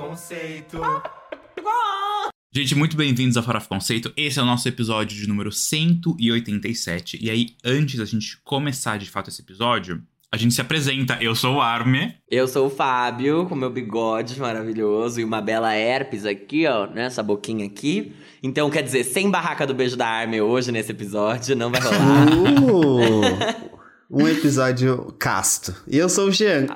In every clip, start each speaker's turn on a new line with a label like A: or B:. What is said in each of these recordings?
A: Conceito.
B: Gente, muito bem-vindos ao Farofa Conceito. Esse é o nosso episódio de número 187. E aí, antes da gente começar de fato esse episódio, a gente se apresenta. Eu sou o Arme.
C: Eu sou o Fábio, com meu bigode maravilhoso e uma bela herpes aqui, ó, nessa boquinha aqui. Então, quer dizer, sem barraca do beijo da Arme hoje nesse episódio, não vai rolar.
D: Uh, um episódio casto. E eu sou o Jean.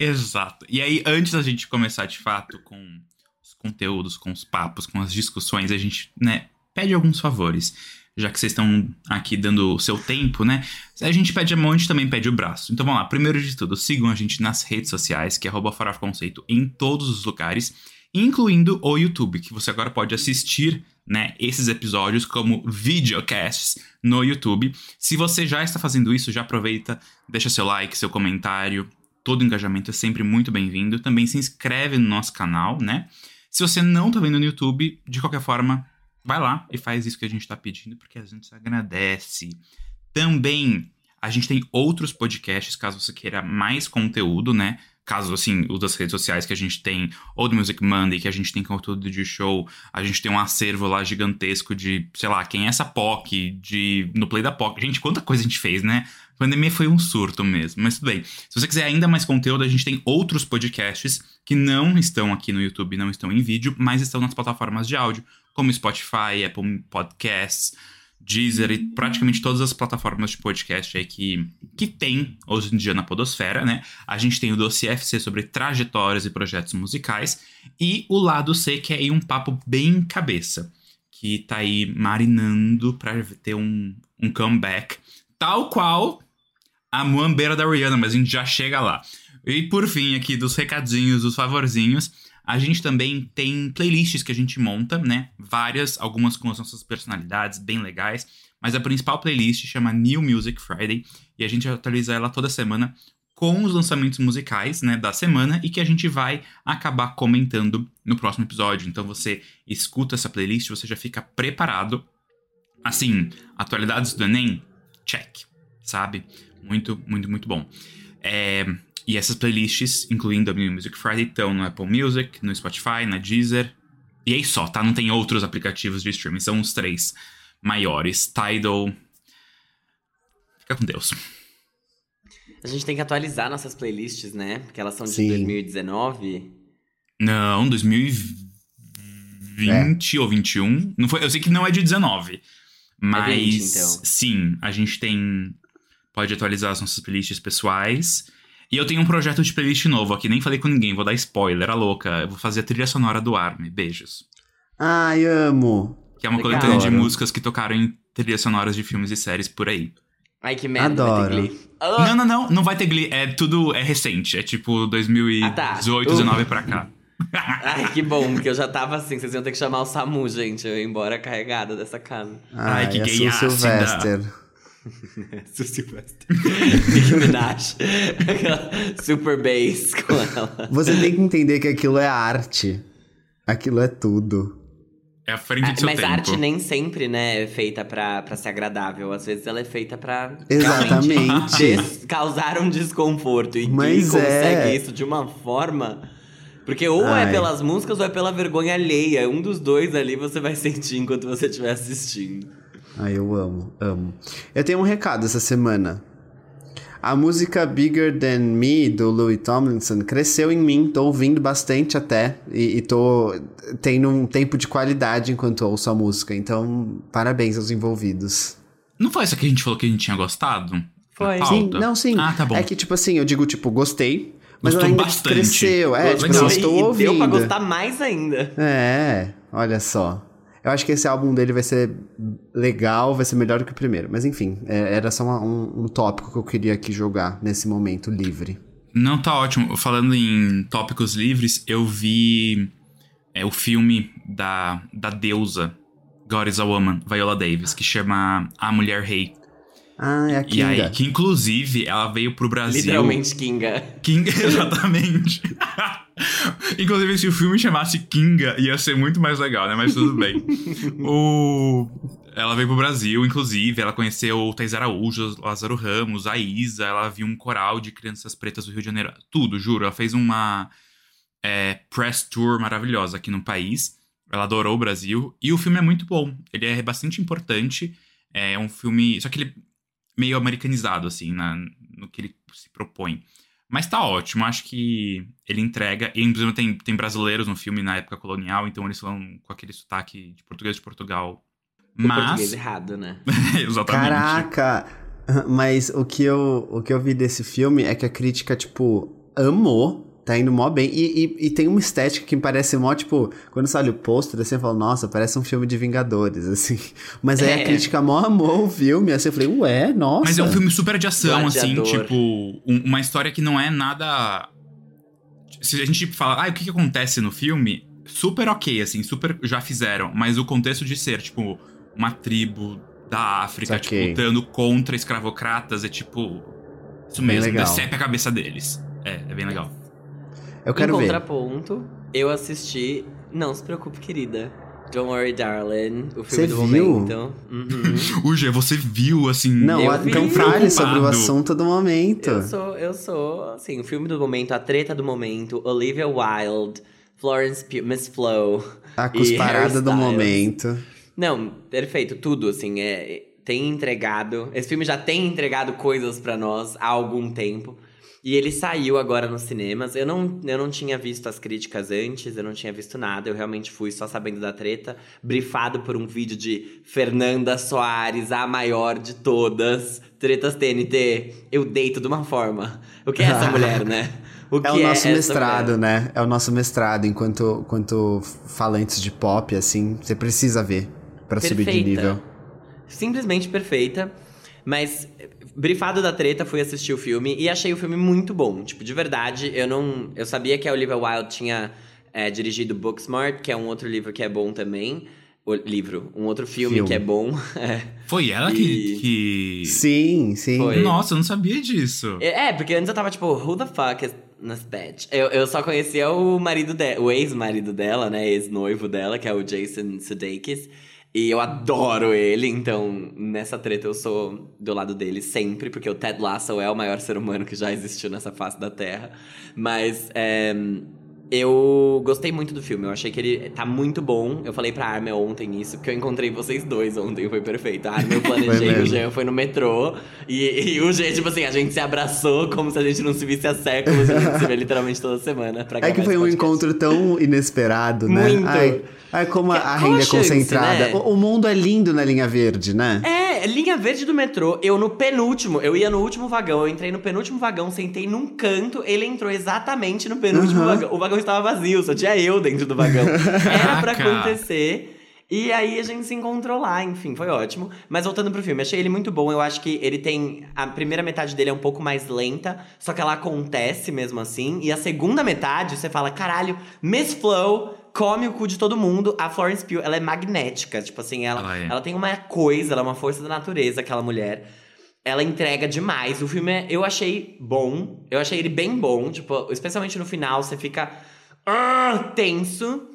B: Exato. E aí, antes da gente começar de fato com os conteúdos, com os papos, com as discussões, a gente, né, pede alguns favores. Já que vocês estão aqui dando o seu tempo, né? A gente pede a mão, a gente também pede o braço. Então vamos lá, primeiro de tudo, sigam a gente nas redes sociais, que é Conceito em todos os lugares, incluindo o YouTube, que você agora pode assistir né, esses episódios como videocasts no YouTube. Se você já está fazendo isso, já aproveita, deixa seu like, seu comentário, todo engajamento é sempre muito bem-vindo. Também se inscreve no nosso canal, né? Se você não tá vendo no YouTube, de qualquer forma, vai lá e faz isso que a gente tá pedindo, porque a gente agradece. Também a gente tem outros podcasts, caso você queira mais conteúdo, né? Caso, assim, o das redes sociais que a gente tem, ou do Music Monday, que a gente tem conteúdo de show, a gente tem um acervo lá gigantesco de, sei lá, quem é essa POC, de no Play da POC. Gente, quanta coisa a gente fez, né? A pandemia foi um surto mesmo, mas tudo bem. Se você quiser ainda mais conteúdo, a gente tem outros podcasts que não estão aqui no YouTube, não estão em vídeo, mas estão nas plataformas de áudio, como Spotify, Apple Podcasts, Deezer e praticamente todas as plataformas de podcast aí que, que tem hoje em dia na podosfera, né? A gente tem o dossiê FC sobre trajetórias e projetos musicais e o lado C, que é aí um papo bem cabeça, que tá aí marinando pra ter um, um comeback, tal qual a muambeira da Rihanna, mas a gente já chega lá. E por fim, aqui dos recadinhos, dos favorzinhos, a gente também tem playlists que a gente monta, né? Várias, algumas com as nossas personalidades bem legais. Mas a principal playlist chama New Music Friday e a gente atualiza ela toda semana com os lançamentos musicais, né, da semana e que a gente vai acabar comentando no próximo episódio. Então você escuta essa playlist, você já fica preparado. Assim, atualidades do Enem, check, sabe? Muito, muito, muito bom. É, e essas playlists, incluindo a New Music Friday, estão no Apple Music, no Spotify, na Deezer. E aí só, tá? Não tem outros aplicativos de streaming, são os três maiores. Tidal. Fica com Deus.
C: A gente tem que atualizar nossas playlists, né? Porque elas são de
D: Sim.
C: 2019.
B: Não, 2020 ou 21. Não foi, eu sei que não é de 19. Mas
C: 20, então.
B: sim, a gente tem. Pode atualizar as nossas playlists pessoais. E eu tenho um projeto de playlist novo aqui, nem falei com ninguém, vou dar spoiler, a louca. Eu vou fazer a trilha sonora do Army. Beijos.
D: Ai, amo.
B: Que é uma
C: Legal.
B: coletânea de músicas que tocaram em trilhas sonoras de filmes e séries por aí.
C: Ai, que merda, vai
D: Adoro.
C: ter Glee.
B: Não, não, não, não vai ter Glee. É tudo é recente. É tipo 2018,
C: Ah, tá.
B: 2019 pra cá.
C: Ai, que bom, porque eu já tava assim, vocês iam ter que chamar o SAMU, gente. Eu ia embora carregada dessa casa.
B: Ai, que
D: a
B: gay.
D: Sylvester.
C: Su Silvestre. Nicki Minaj. Aquela Super bass com ela.
D: Você tem que entender que aquilo é arte. Aquilo é tudo.
B: É a frente
C: Ah,
B: do seu
C: Mas
B: tempo.
C: a arte nem sempre, né, é feita pra, pra ser agradável. Às vezes ela é feita pra
D: Exatamente.
C: des- causar um desconforto. E
D: Mas
C: quem consegue
D: é.
C: isso de uma forma. Porque ou é
D: Ai.
C: pelas músicas ou é pela vergonha alheia. Um dos dois ali você vai sentir enquanto você estiver assistindo.
D: Ai, eu amo, amo. Eu tenho um recado essa semana. A música Bigger Than Me, do Louis Tomlinson, cresceu em mim. Tô ouvindo bastante até. E, e tô tendo um tempo de qualidade enquanto ouço a música. Então, parabéns aos envolvidos.
B: Não foi essa que a gente falou que a gente tinha gostado?
C: Foi.
D: Sim, não, sim.
B: Ah, tá bom.
D: É que, tipo assim, eu digo, tipo, gostei. Mas
B: Gostou
D: ela ainda
B: bastante.
D: cresceu. É, tipo,
B: Legal.
D: assim, estou ouvindo.
C: deu pra gostar mais ainda.
D: É, olha só. Eu acho que esse álbum dele vai ser legal, vai ser melhor que o primeiro. Mas enfim, é- era só uma- um, um tópico que eu queria aqui jogar nesse momento livre.
B: Não, tá ótimo. Falando em tópicos livres, eu vi é, o filme da, da deusa God is a Woman, Viola Davis, que chama A Mulher Rei.
D: Ah, é a
B: E
D: Kinga.
B: aí, que inclusive ela veio pro Brasil.
C: Literalmente Kinga.
B: Kinga, exatamente. Inclusive, se o filme chamasse Kinga, ia ser muito mais legal, né? Mas tudo bem. o... Ela veio pro Brasil, inclusive, ela conheceu o Thais Araújo, Lázaro Ramos, a Isa, ela viu um coral de crianças pretas do Rio de Janeiro. Tudo, juro. Ela fez uma. é, press tour maravilhosa aqui no país. Ela adorou o Brasil. E o filme é muito bom. Ele é bastante importante. É um filme. Só que ele é meio americanizado, assim, na, no que ele se propõe. Mas tá ótimo, acho que ele entrega. E, inclusive, tem, tem brasileiros no filme na época colonial, então eles falam com aquele sotaque de português de Portugal.
C: O
B: Mas.
C: português errado, né?
B: Exatamente.
D: Caraca! Mas o que, eu, o que eu vi desse filme é que a crítica, tipo, amou. Tá indo mó bem. E, e, e tem uma estética que me parece mó, tipo, quando você olha o pôster, assim, eu falo, nossa, parece um filme de Vingadores, assim. Mas aí
C: É.
D: a crítica mó amou o filme, assim, eu falei, ué, nossa.
B: Mas é um filme super de ação, assim,
C: Gladiador.
B: tipo, um- uma história que não é nada. Se a gente fala, ah, o que, que acontece no filme? Super ok, assim, super já fizeram. Mas o contexto de ser, tipo, uma tribo da África, tipo, lutando contra escravocratas, é tipo. Isso
D: Bem
B: mesmo,
D: legal.
B: decepe a cabeça deles. É, é bem legal.
D: Eu quero
C: em
D: ver.
C: contraponto, eu assisti. Não se preocupe, querida. Don't worry, darling. O filme
D: Você
C: do
D: viu?
C: momento. Uhum.
B: O G, você viu, assim.
D: Não,
C: Eu
D: então fale sobre o assunto do momento.
C: eu sou, eu sou, assim, o filme do momento, a treta do momento, Olivia Wilde, Florence Pugh, Miss Flo.
D: A cusparada do momento.
C: Não, perfeito, tudo, assim, é, tem entregado. Esse filme já tem entregado coisas pra nós há algum tempo. E ele saiu agora nos cinemas. Eu não, eu não tinha visto as críticas antes, eu não tinha visto nada. Eu realmente fui só sabendo da treta, brifado por um vídeo de Fernanda Soares, a maior de todas. Tretas TNT. Eu deito de uma forma. O que é essa mulher, né? O
D: É o nosso
C: essa
D: mestrado, né? É o nosso mestrado enquanto, enquanto falantes de pop, assim. Você precisa ver pra subir de nível.
C: Simplesmente perfeita. Mas, brifado da treta, fui assistir o filme e achei o filme muito bom. Tipo, de verdade, eu não. Eu sabia que a Olivia Wilde tinha é, dirigido Booksmart, que é um outro livro que é bom também. O livro, um outro filme,
D: Filme.
C: que é bom. É.
B: Foi ela
C: E-
B: que. que...
D: Sim, sim.
C: Foi.
B: Nossa, eu não sabia disso.
C: É, porque antes eu tava tipo, who the fuck is this bitch? Eu, eu só conhecia o marido dela, o ex-marido dela, né? Ex-noivo dela, que é o Jason Sudeikis. E eu adoro ele, então nessa treta eu sou do lado dele sempre, porque o Ted Lasso é o maior ser humano que já existiu nessa face da Terra. Mas é, eu gostei muito do filme, eu achei que ele tá muito bom. Eu falei pra Armin ontem isso, porque eu encontrei vocês dois ontem, foi perfeito. A Armin eu planejei, o Jean foi no metrô, e, e o Jean, tipo assim, a gente se abraçou como se a gente não se visse há séculos, a gente se vê literalmente toda semana pra
D: É que foi um encontro tão inesperado, né?
C: Muito.
D: Ai, ai como a, a renda é concentrada.
C: né?
D: O, o mundo é lindo na linha verde, né?
C: É, linha verde do metrô. Eu no penúltimo, eu ia no último vagão, eu entrei no penúltimo vagão, sentei num canto, ele entrou exatamente no penúltimo
D: Uhum.
C: vagão. O vagão estava vazio, só tinha eu dentro do vagão. Era pra
B: Caraca.
C: acontecer. E aí a gente se encontrou lá, enfim, foi ótimo. Mas voltando pro filme, achei ele muito bom. Eu acho que ele tem. A primeira metade dele é um pouco mais lenta, só que ela acontece mesmo assim. E a segunda metade, você fala, caralho, Miss Flow come o cu de todo mundo. A Florence Pugh, ela é magnética. Tipo assim, ela,
B: Ela é.
C: ela tem uma coisa, ela é uma força da natureza, aquela mulher. Ela entrega demais. O filme é- eu achei bom. Eu achei ele bem bom. Tipo, especialmente no final, você fica ah, tenso.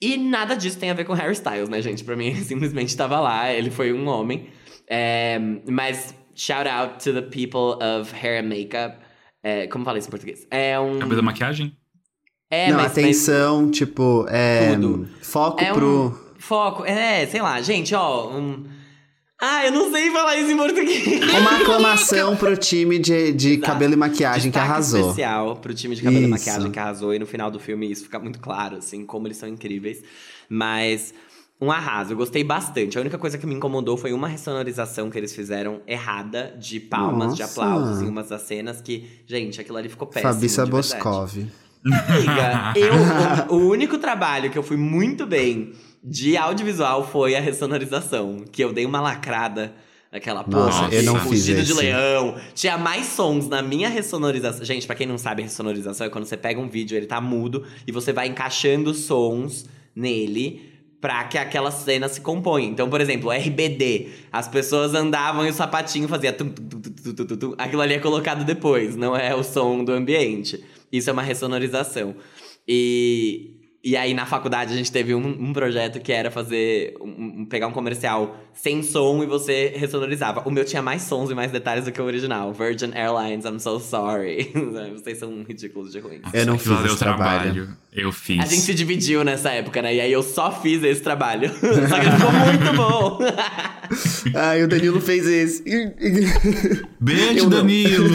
C: E nada disso tem a ver com Harry Styles, né, gente? Pra mim, ele simplesmente tava lá. Ele foi um homem. É, mas, shout out to the people of hair and makeup. É, como fala isso em português? É um.
B: Cabelo da maquiagem?
C: É,
D: Não,
C: mas, mas
D: atenção, tipo, é.
C: Tudo.
D: Foco
C: É um-
D: pro.
C: foco. É, sei lá, gente, ó. Um... Ah, eu não sei falar isso em português.
D: Uma aclamação pro time de, de
C: Exato.
D: cabelo e maquiagem que
C: Destaque
D: arrasou.
C: especial pro time de cabelo e
D: Isso.
C: maquiagem que arrasou. E no final do filme isso fica muito claro, assim, como eles são incríveis. Mas um arraso, eu gostei bastante. A única coisa que me incomodou foi uma ressonorização que eles fizeram errada de palmas, de
D: Nossa.
C: aplausos em umas das cenas que, gente, aquilo ali ficou péssimo.
D: Fabi
C: de verdade.
D: Saboscov.
C: Amiga, eu, o, o único trabalho que eu fui muito bem de audiovisual foi a ressonorização. Que eu dei uma lacrada. Aquela
D: Nossa,
C: porra,
B: eu não
D: fiz
C: fugido de leão. Tinha mais sons na minha ressonorização. Gente, pra quem não sabe, ressonorização é quando você pega um vídeo, ele tá mudo, e você vai encaixando sons nele pra que aquela cena se componha. Então, por exemplo, RBD. As pessoas andavam e o sapatinho fazia tum, tum, tum, tum. Aquilo ali é colocado depois, não é o som do ambiente. Isso é uma ressonorização. E, E aí, na faculdade, a gente teve um, um projeto que era fazer. Um, um- pegar um comercial sem som e você ressonorizava. O meu tinha mais sons e mais detalhes do que o original. Virgin Airlines, I'm so sorry. Vocês são ridículos de ruins.
D: Eu não fiz esse trabalho.
B: Eu fiz.
C: A gente se dividiu nessa época, né? E aí eu só fiz esse trabalho. só que ficou muito bom.
D: Ai, o Danilo fez esse.
B: Beijo. Danilo!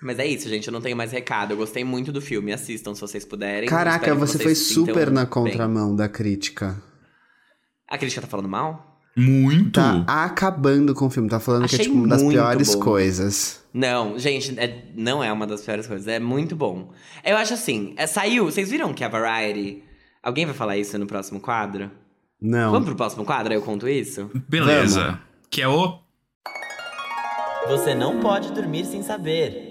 C: Mas é isso, gente. Eu não tenho mais recado. Eu gostei muito do filme. Assistam se vocês puderem.
D: Caraca, você
C: vocês
D: foi super na
C: bem.
D: contramão da crítica.
C: A crítica tá falando mal?
B: Muito!
D: Tá acabando com o filme. Tá falando que é
C: Achei
D: tipo uma das piores
C: bom.
D: coisas.
C: Não, gente, é- não é uma das piores coisas. É muito bom. Eu acho assim, é, saiu. Vocês viram que a Variety. Alguém vai falar isso no próximo quadro?
D: Não.
C: Vamos pro próximo quadro? Aí eu conto isso?
B: Beleza. Que é o.
C: Você não pode dormir sem saber.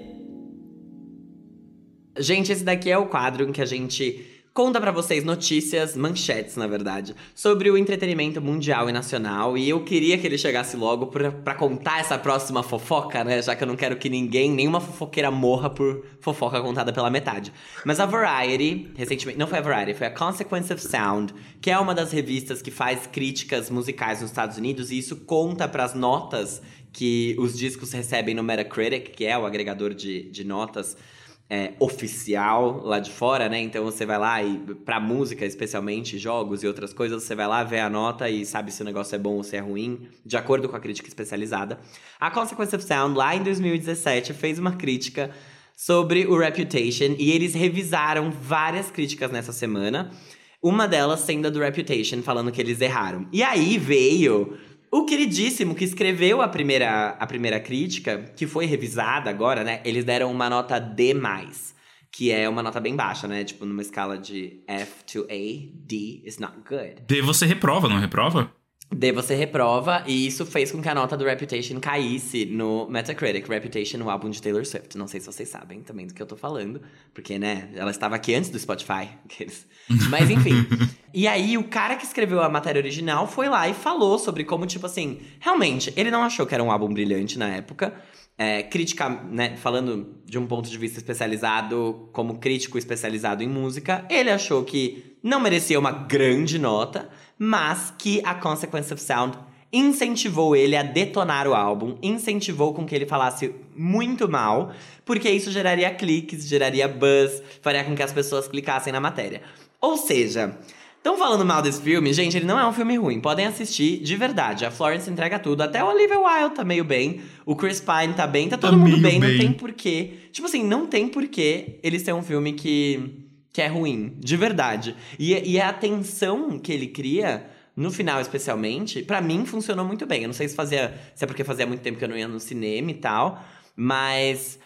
C: Gente, esse daqui é o quadro em que a gente conta pra vocês notícias, manchetes, na verdade, sobre o entretenimento mundial e nacional. E eu queria que ele chegasse logo pra contar essa próxima fofoca, né? Já que eu não quero que ninguém, nenhuma fofoqueira morra por fofoca contada pela metade. Mas a Variety, recentemente, não foi a Variety, foi a Consequence of Sound, que é uma das revistas que faz críticas musicais nos Estados Unidos, e isso conta pras notas que os discos recebem no Metacritic, que é o agregador de, de notas é, oficial lá de fora, né? Então você vai lá e, pra música, especialmente, jogos e outras coisas, você vai lá, vê a nota e sabe se o negócio é bom ou se é ruim, de acordo com a crítica especializada. A Consequence of Sound, lá em 2017, fez uma crítica sobre o Reputation e eles revisaram várias críticas nessa semana. Uma delas sendo a do Reputation, falando que eles erraram. E aí veio o queridíssimo que escreveu a primeira, a primeira crítica, que foi revisada agora, né? Eles deram uma nota D+, que é uma nota bem baixa, né? Tipo, numa escala de F to A, D is not good.
B: D você reprova, não reprova?
C: D você reprova, e isso fez com que a nota do Reputation caísse no Metacritic. Reputation, o álbum de Taylor Swift. Não sei se vocês sabem também do que eu tô falando, porque, né, ela estava aqui antes do Spotify. Mas enfim. e aí, o cara que escreveu a matéria original foi lá e falou sobre como, tipo assim, realmente, ele não achou que era um álbum brilhante na época. É, crítica, né, falando de um ponto de vista especializado, como crítico especializado em música, ele achou que não merecia uma grande nota, mas que a Consequence of Sound incentivou ele a detonar o álbum, incentivou com que ele falasse muito mal, porque isso geraria cliques, geraria buzz, faria com que as pessoas clicassem na matéria. Ou seja, Estão falando mal desse filme? Gente, ele não é um filme ruim. Podem assistir de verdade. A Florence entrega tudo. Até o Olivia Wilde tá meio bem. O Chris Pine tá bem. Tá todo
B: Tá
C: mundo bem.
B: bem.
C: Não tem porquê. Tipo assim, não tem porquê ele ser um filme que, que é ruim. De verdade. E, e a tensão que ele cria, no final especialmente, pra mim funcionou muito bem. Eu não sei se fazia. Se é porque fazia muito tempo que eu não ia no cinema e tal. Mas.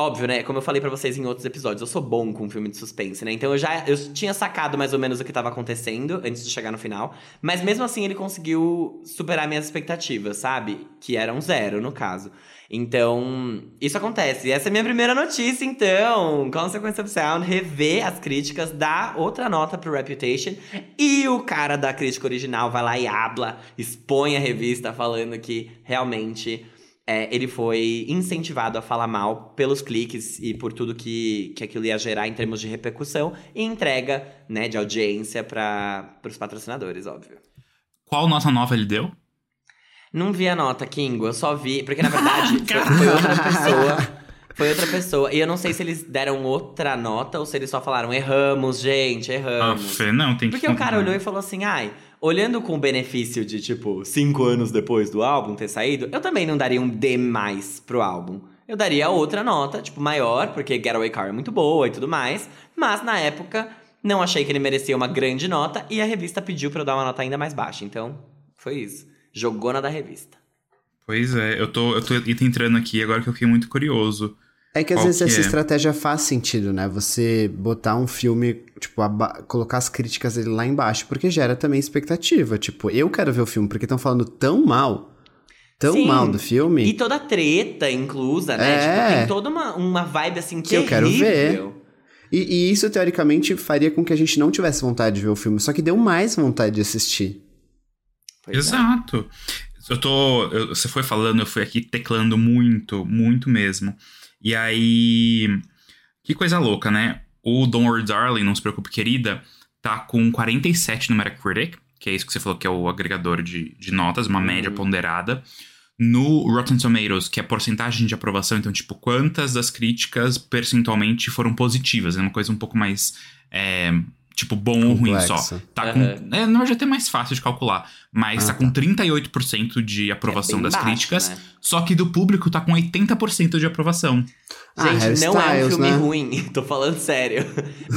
C: Óbvio, né? Como eu falei pra vocês em outros episódios, eu sou bom com filme de suspense, né? Então eu já eu tinha sacado mais ou menos o que tava acontecendo antes de chegar no final. Mas mesmo assim ele conseguiu superar minhas expectativas, sabe? Que eram zero, no caso. Então, isso acontece. E essa é a minha primeira notícia, então. Consequence of Sound revê as críticas, dá outra nota pro Reputation. E o cara da crítica original vai lá e habla, expõe a revista falando que realmente é, ele foi incentivado a falar mal pelos cliques e por tudo que, que aquilo ia gerar em termos de repercussão e entrega né, de audiência para os patrocinadores, óbvio.
B: Qual nota nova ele deu?
C: Não vi a nota, Kingo, eu só vi. Porque na verdade foi, foi outra pessoa. Foi outra pessoa. E eu não sei se eles deram outra nota ou se eles só falaram: erramos, gente, erramos.
B: Aff, não, tem que.
C: Porque o cara olhou e falou assim: ai, olhando com o benefício de, tipo, cinco anos depois do álbum ter saído, eu também não daria um D mais pro álbum. Eu daria outra nota, tipo, maior, porque Getaway Car é muito boa e tudo mais. Mas na época, não achei que ele merecia uma grande nota e a revista pediu pra eu dar uma nota ainda mais baixa. Então, foi isso. Jogou na da revista.
B: Pois é, eu tô, eu tô entrando aqui agora que eu fiquei muito curioso.
D: É que às
B: Qual
D: vezes
B: que
D: essa
B: é?
D: estratégia faz sentido, né? Você botar um filme, tipo, colocar as críticas dele lá embaixo, porque gera também expectativa. Tipo, eu quero ver o filme, porque estão falando tão mal, tão
C: Sim.
D: mal do filme.
C: E toda a treta inclusa, né?
D: É.
C: Tipo, tem toda uma, uma vibe assim
D: Que eu quero ver. E, e isso, teoricamente, faria com que a gente não tivesse vontade de ver o filme, só que deu mais vontade de assistir.
C: Pois é.
B: Exato. Eu tô. eu- você foi falando, eu fui aqui teclando muito, muito mesmo. E aí. Que coisa louca, né? O Don't Worry Darling, Não Se Preocupe Querida, tá com 47 no Metacritic, que é isso que você falou que é o agregador de, de notas, uma média ponderada. No Rotten Tomatoes, que é porcentagem de aprovação, então, tipo, quantas das críticas percentualmente foram positivas. É uma coisa um pouco mais. é, tipo, bom ou ruim só. Tá com.
C: Aham.
B: É, na verdade, é até mais fácil de calcular. Mas
D: Ah,
B: tá com 38% de aprovação
C: É
B: das
C: baixo,
B: críticas.
C: né?
B: Só que do público tá com 80% de aprovação.
D: Ah,
C: Gente,
D: Harry
C: não é um
D: Styles,
C: filme
D: né?
C: ruim, tô falando sério.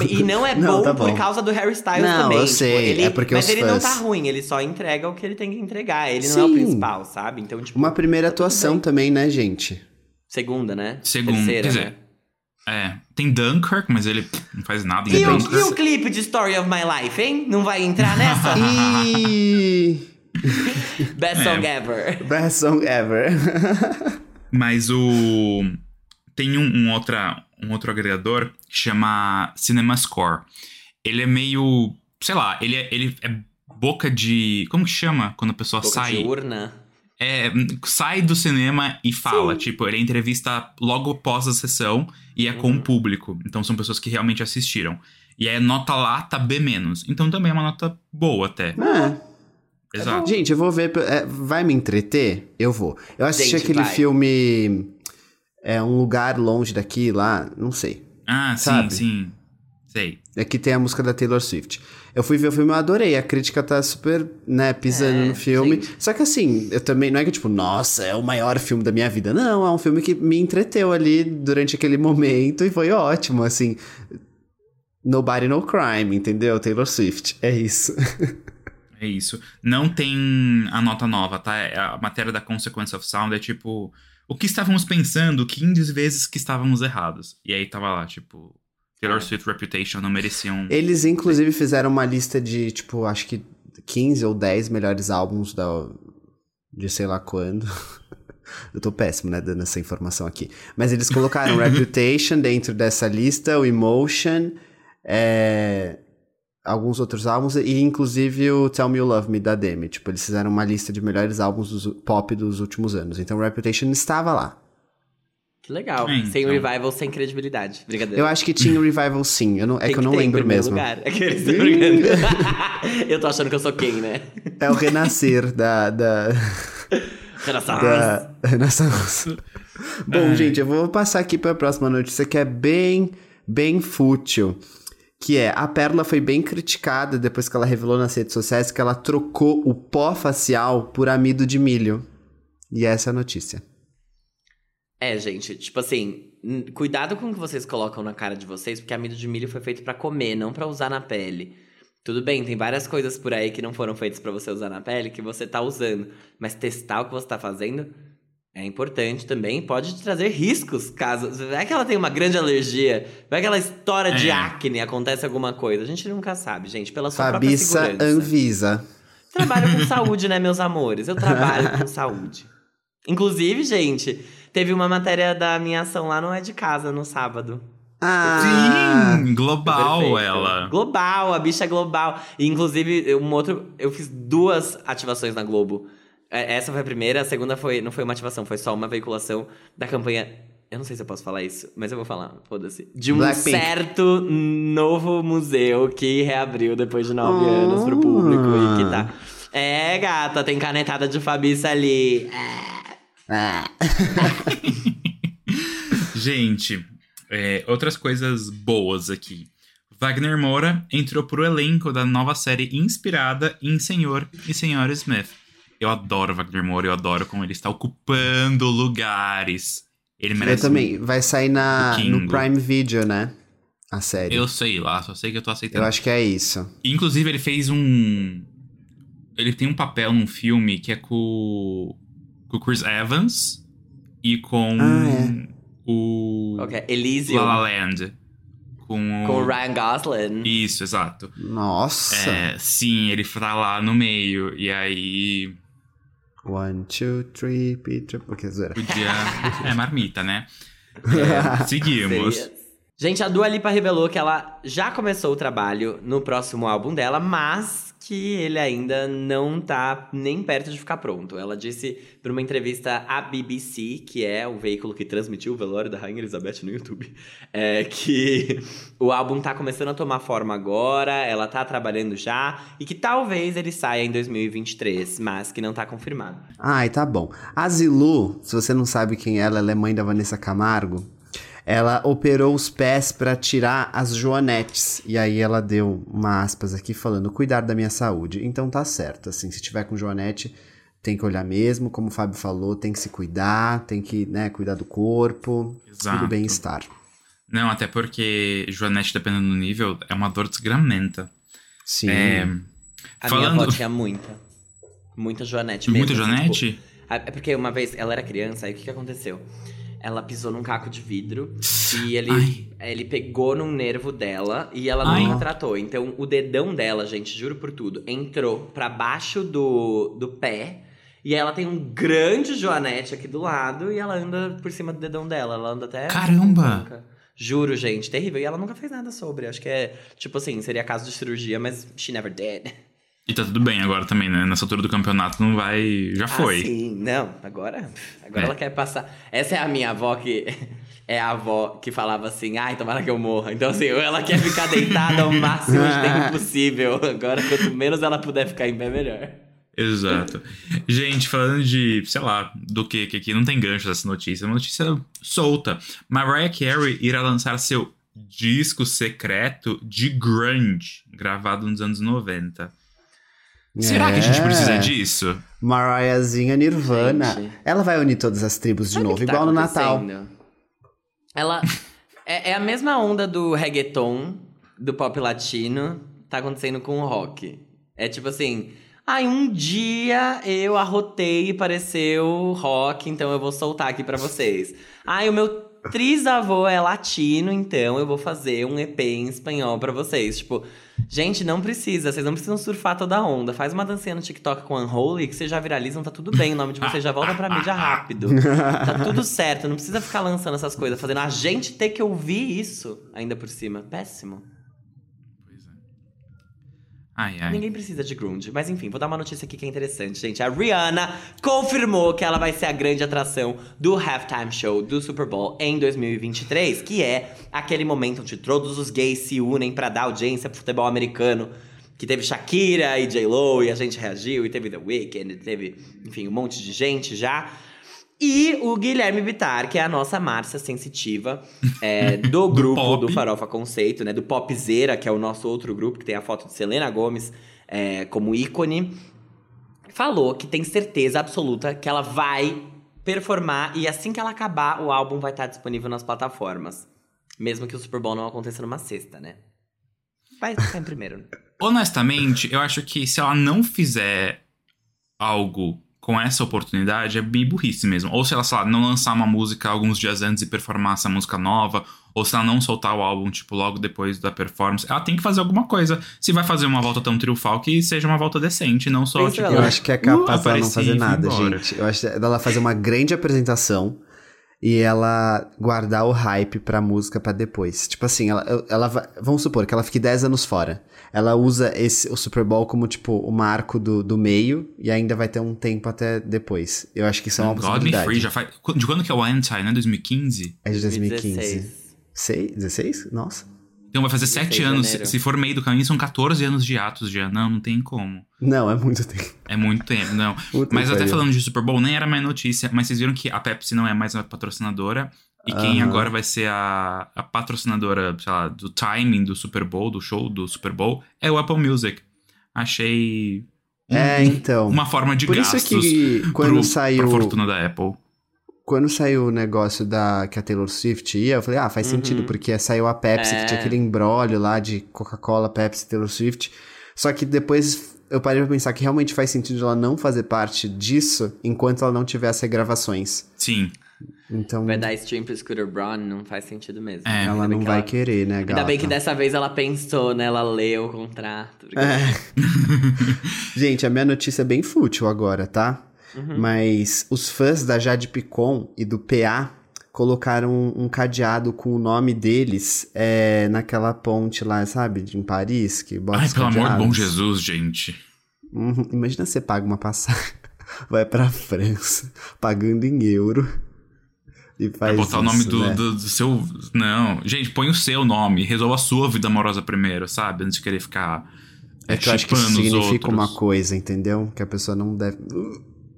C: E não é
D: Não,
C: bom,
D: tá
C: por
D: bom.
C: causa do Harry Styles
D: Não,
C: também.
D: eu
C: tipo,
D: sei,
C: ele-
D: é porque
C: Mas ele não
D: fãs-
C: tá ruim, ele só entrega o que ele tem que entregar. Ele não é o
D: Sim.
C: principal, sabe? Então, tipo,
D: Uma primeira
C: tá
D: atuação
C: bem.
D: também, né, gente?
C: Segunda, né?
B: Segundo,
C: Terceira,
B: quer dizer,
C: né?
B: É. Tem Dunkirk, mas ele não faz nada em
C: E o, e o clipe de Story of My Life, hein? Não vai entrar nessa?
D: E...
C: Best
B: É.
C: song ever.
D: Best song ever.
B: Mas o. Tem um, um, outra, um outro agregador que chama CinemaScore. Ele é meio. Sei lá, ele é, ele é boca de. Como que chama quando a pessoa
C: Boca
B: sai?
C: de urna.
B: É, sai do cinema e fala.
C: Sim.
B: Tipo, ele é entrevista logo após a sessão e é com
C: Uhum.
B: o público. Então são pessoas que realmente assistiram. E aí a nota lá tá B-. Então também é uma nota boa até.
D: É.
B: Exato.
D: Gente, eu vou ver. é, vai me entreter? Eu vou. Eu assisti
C: Gente,
D: aquele
C: vai.
D: filme. É um lugar longe daqui lá, não sei.
B: Ah, sim,
D: Sabe?
B: sim. Sei.
D: É que tem a música da Taylor Swift. Eu fui ver o filme, eu adorei. A crítica tá super, né, pisando
C: É,
D: no filme.
C: gente.
D: Só que assim, eu também. Não é que tipo, nossa, é o maior filme da minha vida. Não, é um filme que me entreteu ali durante aquele momento e foi ótimo, assim. Nobody No Crime, entendeu? Taylor Swift. É isso.
B: É isso. Não tem a nota nova, tá? É A matéria da Consequence of Sound é tipo. O que estávamos pensando 15 vezes que estávamos errados. E aí tava lá, tipo. Taylor
C: É.
B: Swift Reputation não mereciam.
D: Eles, inclusive, fizeram uma lista de, tipo, acho que 15 ou 10 melhores álbuns da, de sei lá quando. Eu tô péssimo, né, dando essa informação aqui. Mas eles colocaram Reputation dentro dessa lista, o Emotion, é, alguns outros álbuns e inclusive o Tell Me You Love Me da Demi. Tipo, eles fizeram uma lista de melhores álbuns dos- pop dos últimos anos. Então Reputation estava lá.
C: Que legal.
B: É,
C: Sem
B: então.
C: revival, sem credibilidade. Brincadeira.
D: Eu acho que tinha um revival sim. Eu não, é
C: Tem
D: que eu não lembro mesmo.
C: Lugar. Aqueles brincando. eu tô achando que eu sou quem, né?
D: É o renascer da- da,
C: Renaissance.
D: da Renaissance. Bom,
B: Ai.
D: gente, eu vou passar aqui para a próxima notícia que é bem, bem fútil. Que é, a Pérola foi bem criticada depois que ela revelou nas redes sociais que ela trocou o pó facial por amido de milho. E essa é a notícia.
C: É, gente, tipo assim, cuidado com o que vocês colocam na cara de vocês, porque amido de milho foi feito pra comer, não pra usar na pele. Tudo bem, tem várias coisas por aí que não foram feitas pra você usar na pele que você tá usando, mas testar o que você tá fazendo é importante também, pode te trazer riscos, caso vai que ela tem uma grande alergia, vai que ela estoura de
B: É.
C: acne, acontece alguma coisa. A gente nunca sabe, gente, pela sua
D: Fabiça
C: própria segurança.
D: Anvisa.
C: Trabalho com saúde, né, meus amores? Eu trabalho com saúde. Inclusive, gente, teve uma matéria da minha ação lá no É de Casa no sábado.
D: Ah!
B: Sim! Global
C: Perfeito.
B: ela.
C: Global, a bicha é global. E, inclusive, um outro. Eu fiz duas ativações na Globo. É, Essa foi a primeira, a segunda foi, não foi uma ativação, foi só uma veiculação da campanha. Eu não sei se eu posso falar isso, mas eu vou falar, foda-se. De um
D: Blackpink.
C: certo novo museu que reabriu depois de nove
D: Oh.
C: anos pro público e que tá. É, gata, tem canetada de Fabiça ali. É.
D: Ah.
B: Gente, é, outras coisas boas aqui. Wagner Moura entrou pro elenco da nova série inspirada em Senhor e Senhora Smith. Eu adoro Wagner Moura, eu adoro como ele está ocupando lugares. Ele
D: Eu
B: merece.
D: também. Vai sair na, no Prime Video, né? A série.
B: Eu sei lá, só sei que eu tô
D: Eu
B: aceitando.
D: acho que é isso.
B: Inclusive, ele fez um. Ele tem um papel num filme que é com, com o Chris Evans e com
D: Ah, é.
B: o.
C: É? Elysium.
B: La La Land. Com o.
C: Com o Ryan Gosling.
B: Isso, exato.
D: Nossa.
B: É, sim, ele tá lá no meio. E aí.
D: One, two, three, Peter. Porque zoeira.
B: Podia. é marmita, né? É, seguimos.
C: Gente, a Dua Lipa revelou que ela já começou o trabalho no próximo álbum dela, mas que ele ainda não tá nem perto de ficar pronto. Ela disse para uma entrevista à BBC, que é o veículo que transmitiu o velório da Rainha Elizabeth no YouTube, é, que o álbum tá começando a tomar forma agora, ela tá trabalhando já, e que talvez ele saia em 2023, mas que não tá confirmado.
D: Ai, tá bom. A Zilu, se você não sabe quem é ela, ela é mãe da Vanessa Camargo ela operou os pés para tirar as joanetes. E aí ela deu uma aspas aqui falando: cuidar da minha saúde. Então tá certo, assim, se tiver com joanete, tem que olhar mesmo, como o Fábio falou, tem que se cuidar, tem que, né, cuidar do corpo,
B: Exato.
D: do bem-estar.
B: Não, até porque joanete, dependendo do nível, é uma dor desgramenta.
D: Sim.
B: É,
C: A
B: Falando-
C: minha avó tinha muita. Muita joanete mesmo.
B: muita
C: assim,
B: joanete?
C: tipo, é porque uma vez ela era criança, aí o que, que aconteceu? Ela pisou num caco de vidro e ele, ele pegou num nervo dela e ela
B: Ai.
C: nunca tratou. Então o dedão dela, gente, juro por tudo, entrou pra baixo do, do pé. E ela tem um grande joanete aqui do lado e ela anda por cima do dedão dela. Ela anda até.
B: Caramba!
C: Juro, gente, terrível. E ela nunca fez nada sobre. Acho que é, tipo assim, seria caso de cirurgia, mas she never did.
B: E tá tudo bem agora também, né? Nessa altura do campeonato não vai. Já foi.
C: Ah, sim, não. Agora, agora
B: É.
C: ela quer passar. Essa é a minha avó que. É a avó que falava assim, ai, tomara que eu morra. Então, assim, ela quer ficar deitada o máximo de tempo possível. Agora, quanto menos ela puder ficar em pé, melhor.
B: Exato. Gente, falando de, sei lá, do que, que aqui não tem gancho dessa notícia, é uma notícia solta. Mariah Carey irá lançar seu disco secreto de grunge, gravado nos anos 90. Será que a gente
D: É.
B: precisa disso?
D: Mariahzinha Nirvana.
C: Gente.
D: Ela vai unir todas as tribos de
C: Sabe
D: novo,
C: tá
D: igual no Natal.
C: Ela. é, é a mesma onda do reggaeton, do pop latino, tá acontecendo com o rock. É tipo assim. Ai, um dia eu arrotei e pareceu rock, então eu vou soltar aqui pra vocês. Ai, o meu trisavô é latino, então eu vou fazer um EP em espanhol pra vocês. Tipo, gente, não precisa, vocês não precisam surfar toda onda. Faz uma dancinha no TikTok com Unholy que vocês já viralizam, tá tudo bem. O nome de vocês já volta pra mídia rápido. Tá tudo certo, não precisa ficar lançando essas coisas, fazendo a gente ter que ouvir isso ainda por cima. Péssimo.
B: Ai, ai.
C: Ninguém precisa de grunge. Mas enfim, vou dar uma notícia aqui que é interessante, gente. A Rihanna confirmou que ela vai ser a grande atração do halftime show do Super Bowl em 2023, que é aquele momento onde todos os gays se unem pra dar audiência pro futebol americano. Que teve Shakira e J-Lo e a gente reagiu, e teve The Weeknd, teve, enfim, um monte de gente já. E o Guilherme Bittar, que é a nossa Márcia sensitiva é, do grupo
B: pop.
C: do Farofa Conceito, né? Do Popzera, que é o nosso outro grupo, que tem a foto de Selena Gomes é, como ícone. Falou que tem certeza absoluta que ela vai performar e assim que ela acabar, o álbum vai estar disponível nas plataformas. Mesmo que o Super Bowl não aconteça numa sexta, né? Vai ficar em primeiro. né?
B: Honestamente, eu acho que se ela não fizer algo com essa oportunidade, é bem burrice mesmo. Ou se ela, sei lá, não lançar uma música alguns dias antes e performar essa música nova, ou se ela não soltar o álbum, tipo, logo depois da performance, ela tem que fazer alguma coisa. Se vai fazer uma volta tão triunfal, que seja uma volta decente, não só,
C: Pensa
B: tipo...
C: ela.
D: Eu acho que é capaz
B: Uh,
D: dela não fazer nada, gente. Eu acho dela fazer uma grande apresentação e ela guardar o hype pra música pra depois. Tipo assim, ela, ela vai- vamos supor que ela fique 10 anos fora. Ela usa esse, o Super Bowl como, tipo, o marco do, do meio e ainda vai ter um tempo até depois. Eu acho que isso é uma
B: God
D: possibilidade.
B: free, já faz... De quando que é o Anti, né? 2015?
D: É de 2015.
C: 2016.
D: Sei, 16? Nossa.
B: Então vai fazer
C: 16
B: sete anos.
C: janeiro.
B: Se for meio do caminho, são 14 anos de atos já. Não, não tem como.
D: Não, é muito tempo.
B: É muito tempo, não.
D: Puta
B: Mas
D: que
B: até falando de Super Bowl, nem era mais notícia, mas vocês viram que a Pepsi não é mais uma patrocinadora. E quem
D: Aham.
B: agora vai ser a, a patrocinadora, sei lá, do timing do Super Bowl, do show do Super Bowl, é o Apple Music. Achei um-
D: É, então.
B: uma forma de
D: Por isso
B: gastos
D: que quando
B: pro,
D: saiu.
B: pra fortuna da Apple.
D: Quando saiu o negócio da que a Taylor Swift ia, eu falei, ah, faz
C: Uhum.
D: sentido, porque saiu a Pepsi, que tinha
C: É.
D: aquele embrólio lá de Coca-Cola, Pepsi, Taylor Swift. Só que depois eu parei pra pensar que realmente faz sentido ela não fazer parte disso enquanto ela não tiver as regravações.
B: Sim.
D: Então,
C: Vai dar stream pro Scooter Braun, não faz sentido mesmo.
B: É.
D: Ela não
C: que
D: vai querer, né, gata?
C: Ainda bem que dessa vez ela pensou, né? Ela leu o contrato.
D: É. Gente, a minha notícia é bem fútil agora, tá?
C: Uhum.
D: Mas os fãs da Jade Picon e do PA colocaram um, um cadeado com o nome deles é, naquela ponte lá, sabe? Em Paris, que bota
B: Ai, pelo amor de bom
D: cadeados.
B: Jesus, gente.
D: Uhum. Imagina você paga uma passagem, vai pra França, pagando em euro. E faz
B: Vai botar o nome
D: isso,
B: do,
D: né?
B: do, do seu. Não. Gente, põe o seu nome. Resolva a sua vida amorosa primeiro, sabe? Antes de querer ficar.
D: É que eu acho que isso significa uma
B: outros.
D: coisa, entendeu? Que a pessoa não deve.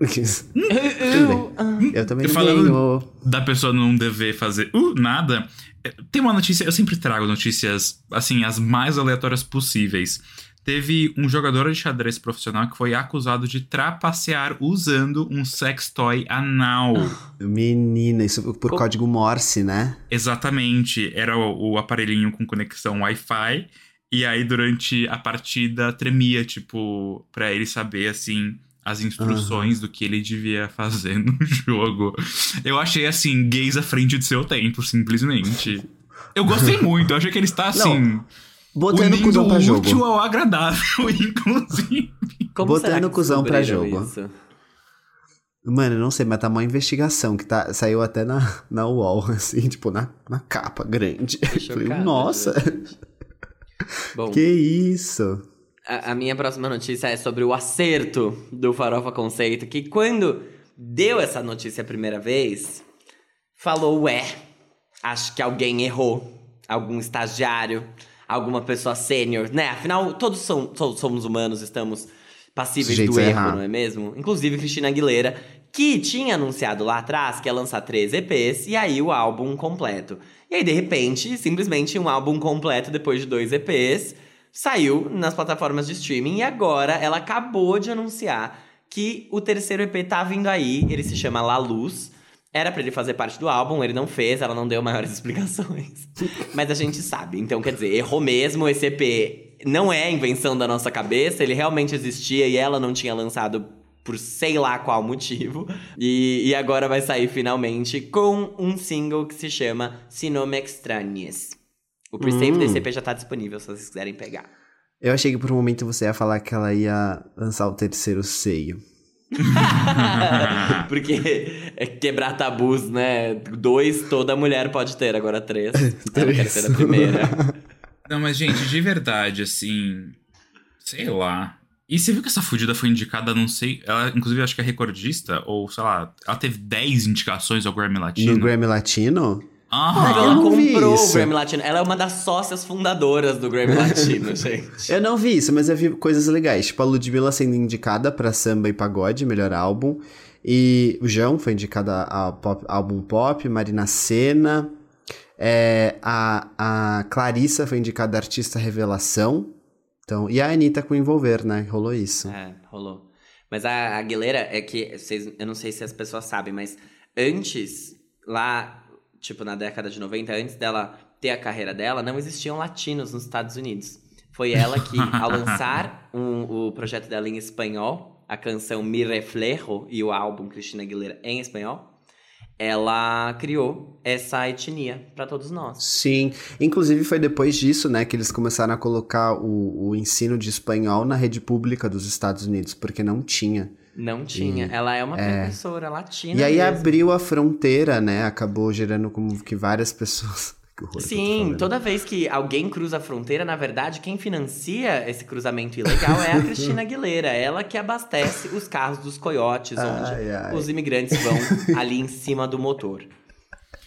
C: Eu, ah,
D: Eu também
B: E falando- da pessoa não dever fazer uh, nada. é, Tem uma notícia, eu sempre trago notícias, assim, as mais aleatórias possíveis. Teve um jogador de xadrez profissional que foi acusado de trapacear usando um sex toy anal.
D: Menina, isso por
C: Co-
D: código Morse, né?
B: Exatamente. Era o, o aparelhinho com conexão Wi-Fi. E aí, durante a partida, tremia, tipo, pra ele saber, assim, as instruções do que ele devia fazer no jogo. Eu achei, assim, gays à frente do seu tempo, simplesmente. Eu gostei muito, eu achei que ele está, assim,
D: Botando
B: unindo
D: cuzão pra
B: o
D: jogo.
B: útil ao agradável, inclusive.
C: como
D: Botando cuzão pra jogo.
C: isso?
D: Mano, eu não sei, mas tá uma investigação que tá, saiu até na, na UOL, assim, tipo, na, na capa grande. Falei, nossa.
C: Bom,
D: que isso?
C: A, a minha próxima notícia é sobre o acerto do Farofa Conceito, que quando deu essa notícia a primeira vez, falou, ué, acho que alguém errou. Algum estagiário, alguma pessoa sênior, né? Afinal, todos, são, todos somos humanos, estamos passíveis do erro,
D: errar.
C: não é mesmo? Inclusive Cristina Aguilera, que tinha anunciado lá atrás que ia lançar três EPs e aí o álbum completo. E aí, de repente, simplesmente um álbum completo depois de dois EPs saiu nas plataformas de streaming e agora ela acabou de anunciar que o terceiro EP tá vindo aí, ele se chama La Luz. Era pra ele fazer parte do álbum, ele não fez, ela não deu maiores explicações. Mas a gente sabe. Então, quer dizer, errou mesmo. Esse EP não é invenção da nossa cabeça, ele realmente existia e ela não tinha lançado por sei lá qual motivo. E, e agora vai sair finalmente com um single que se chama Se Extrañes. O pre-save
D: Hum.
C: desse EP já tá disponível se vocês quiserem pegar.
D: Eu achei que por um momento você ia falar que ela ia lançar o terceiro seio.
C: Porque é quebrar tabus, né? Dois, toda mulher pode ter, agora três. Eu quero ser a
D: Três.
C: primeira.
B: Não, mas, gente, de verdade, assim. Sei lá. E você viu que essa fudida foi indicada, não sei. Ela, inclusive, acho que é recordista, ou sei lá, ela teve 10 indicações ao Grammy Latino.
D: No Grammy Latino?
B: Aham.
C: ela comprou o. Grammy Latino. Ela é uma das sócias fundadoras do Grammy Latino, gente.
D: Eu não vi isso, mas eu vi coisas legais. Tipo, a Ludmilla sendo indicada pra samba e pagode, melhor álbum. E o João foi indicada ao pop- álbum pop, Marina Senna. É, a, a Clarissa foi indicada a artista revelação. Então, e a Anitta com Envolver, né? Rolou isso.
C: É, rolou. Mas a Aguilera é que, vocês, eu não sei se as pessoas sabem, mas antes, lá, tipo, na década de 90, antes dela ter a carreira dela, não existiam latinos nos Estados Unidos. Foi ela que, ao lançar um- o projeto dela em espanhol, a canção Mi Reflejo e o álbum Cristina Aguilera em espanhol, ela criou essa etnia pra todos nós.
D: Sim, inclusive foi depois disso, né, que eles começaram a colocar o, o ensino de espanhol na rede pública dos Estados Unidos, porque não tinha.
C: Não tinha.
D: E-
C: ela é uma professora latina.
D: E aí
C: mesmo.
D: abriu a fronteira, né? Acabou gerando como que várias pessoas. Que
C: Sim, toda vez que alguém cruza a fronteira, na verdade, quem financia esse cruzamento ilegal é a Cristina Aguilera. Ela que abastece os carros dos coiotes, onde
D: Ai, ai.
C: os imigrantes vão ali em cima do motor.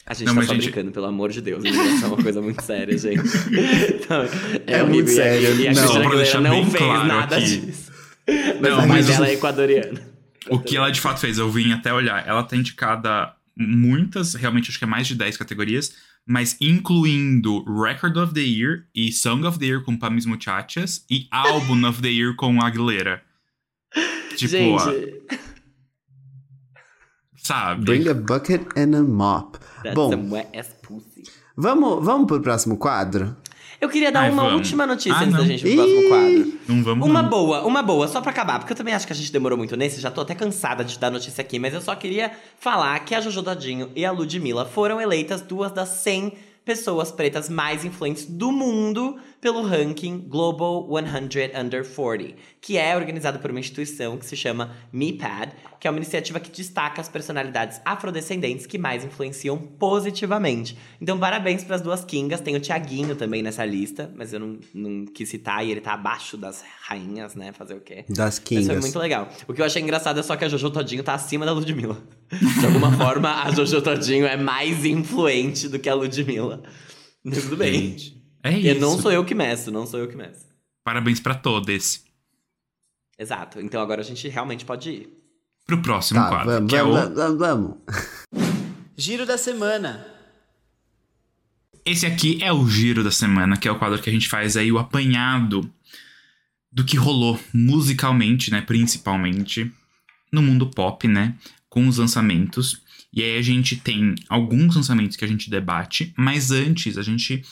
C: A gente
B: Não,
C: tá só
B: gente-
C: brincando, pelo amor de Deus. Imigração é uma coisa muito séria, gente. Então,
D: É
C: horrível.
D: muito
C: E a-
D: sério,
C: E a
D: não.
C: Cristina Aguilera não fez
B: claro
C: nada
B: aqui.
C: disso. Mas
B: Não,
C: a mãe
B: mas
C: dela
B: os-
C: é equatoriana.
B: O que ela de fato fez, eu vim até olhar. Ela tá indicada muitas, realmente acho que é mais de 10 categorias, mas incluindo Record of the Year e Song of the Year com Pamis Muchachas e Album of the Year com Aguilera. Tipo, ó,
C: gente,
B: sabe?
D: Bring a bucket and a mop.
C: that's
D: Bom,
C: some wet ass pussy.
D: vamos, vamos pro próximo quadro?
C: Eu queria dar
B: Ai,
C: uma
B: vamos.
C: última notícia
B: Ah,
C: antes da
B: não.
C: gente ir pro próximo quadro.
B: Não vamos
C: Uma
B: não.
C: boa, uma boa, só pra acabar, porque eu também acho que a gente demorou muito nesse, já tô até cansada de dar notícia aqui, mas eu só queria falar que a Jojo Dadinho e a Ludmilla foram eleitas duas das 100 pessoas pretas mais influentes do mundo pelo ranking Global 100 Under 40, que é organizado por uma instituição que se chama MePad, que é uma iniciativa que destaca as personalidades afrodescendentes que mais influenciam positivamente. Então, parabéns para as duas Kingas. Tem o Tiaguinho também nessa lista, mas eu não, não quis citar e ele tá abaixo das rainhas, né? Fazer o quê?
D: Das Kingas.
C: Isso é muito legal. O que eu achei engraçado é só que a Jojo Todinho tá acima da Ludmilla. De alguma forma, a Jojo Todinho é mais influente do que a Ludmilla. Mas tudo bem.
B: Gente, é
C: E
B: isso.
C: não sou eu que meço, não sou eu que meço.
B: Parabéns pra todos.
C: Exato. Então agora a gente realmente pode ir.
B: Pro próximo
D: Tá,
B: quadro,
D: vamos,
B: que é o...
D: vamos, vamos, vamos. Giro da semana.
B: Esse aqui é o Giro da Semana, que é o quadro que a gente faz aí o apanhado do que rolou musicalmente, né, principalmente no mundo pop, né, com os lançamentos. E aí a gente tem alguns lançamentos que a gente debate, mas antes a gente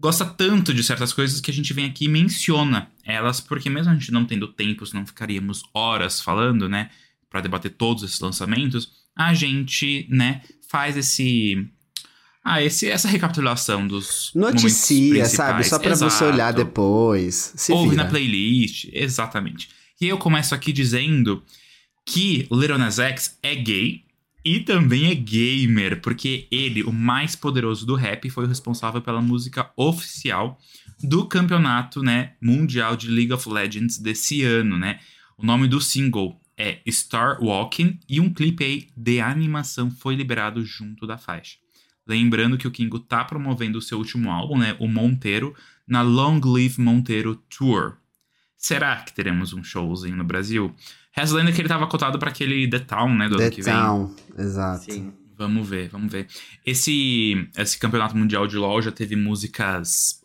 B: gosta tanto de certas coisas que a gente vem aqui e menciona elas, porque mesmo a gente não tendo tempo, senão ficaríamos horas falando, né, para debater todos esses lançamentos, a gente, né, faz esse ah, esse, essa recapitulação dos
D: Noticia, sabe? Só pra você olhar depois. Se
B: Ouve
D: vira.
B: na playlist, exatamente. E eu começo aqui dizendo que Little Nas X é gay e também é gamer, porque ele, o mais poderoso do rap, foi o responsável pela música oficial do campeonato, né, mundial de League of Legends desse ano, né? O nome do single é Star Walking e um clipe aí de animação foi liberado junto da faixa. Lembrando que o Kingo tá promovendo o seu último álbum, né, o Monteiro, na Long Live Monteiro Tour. Será que teremos um showzinho no Brasil? Reza lenda que ele tava cotado para aquele The Town, né, do
D: The
B: ano que vem.
D: Town, exato.
C: Sim.
B: Vamos ver, vamos ver. Esse, esse campeonato mundial de LoL já teve músicas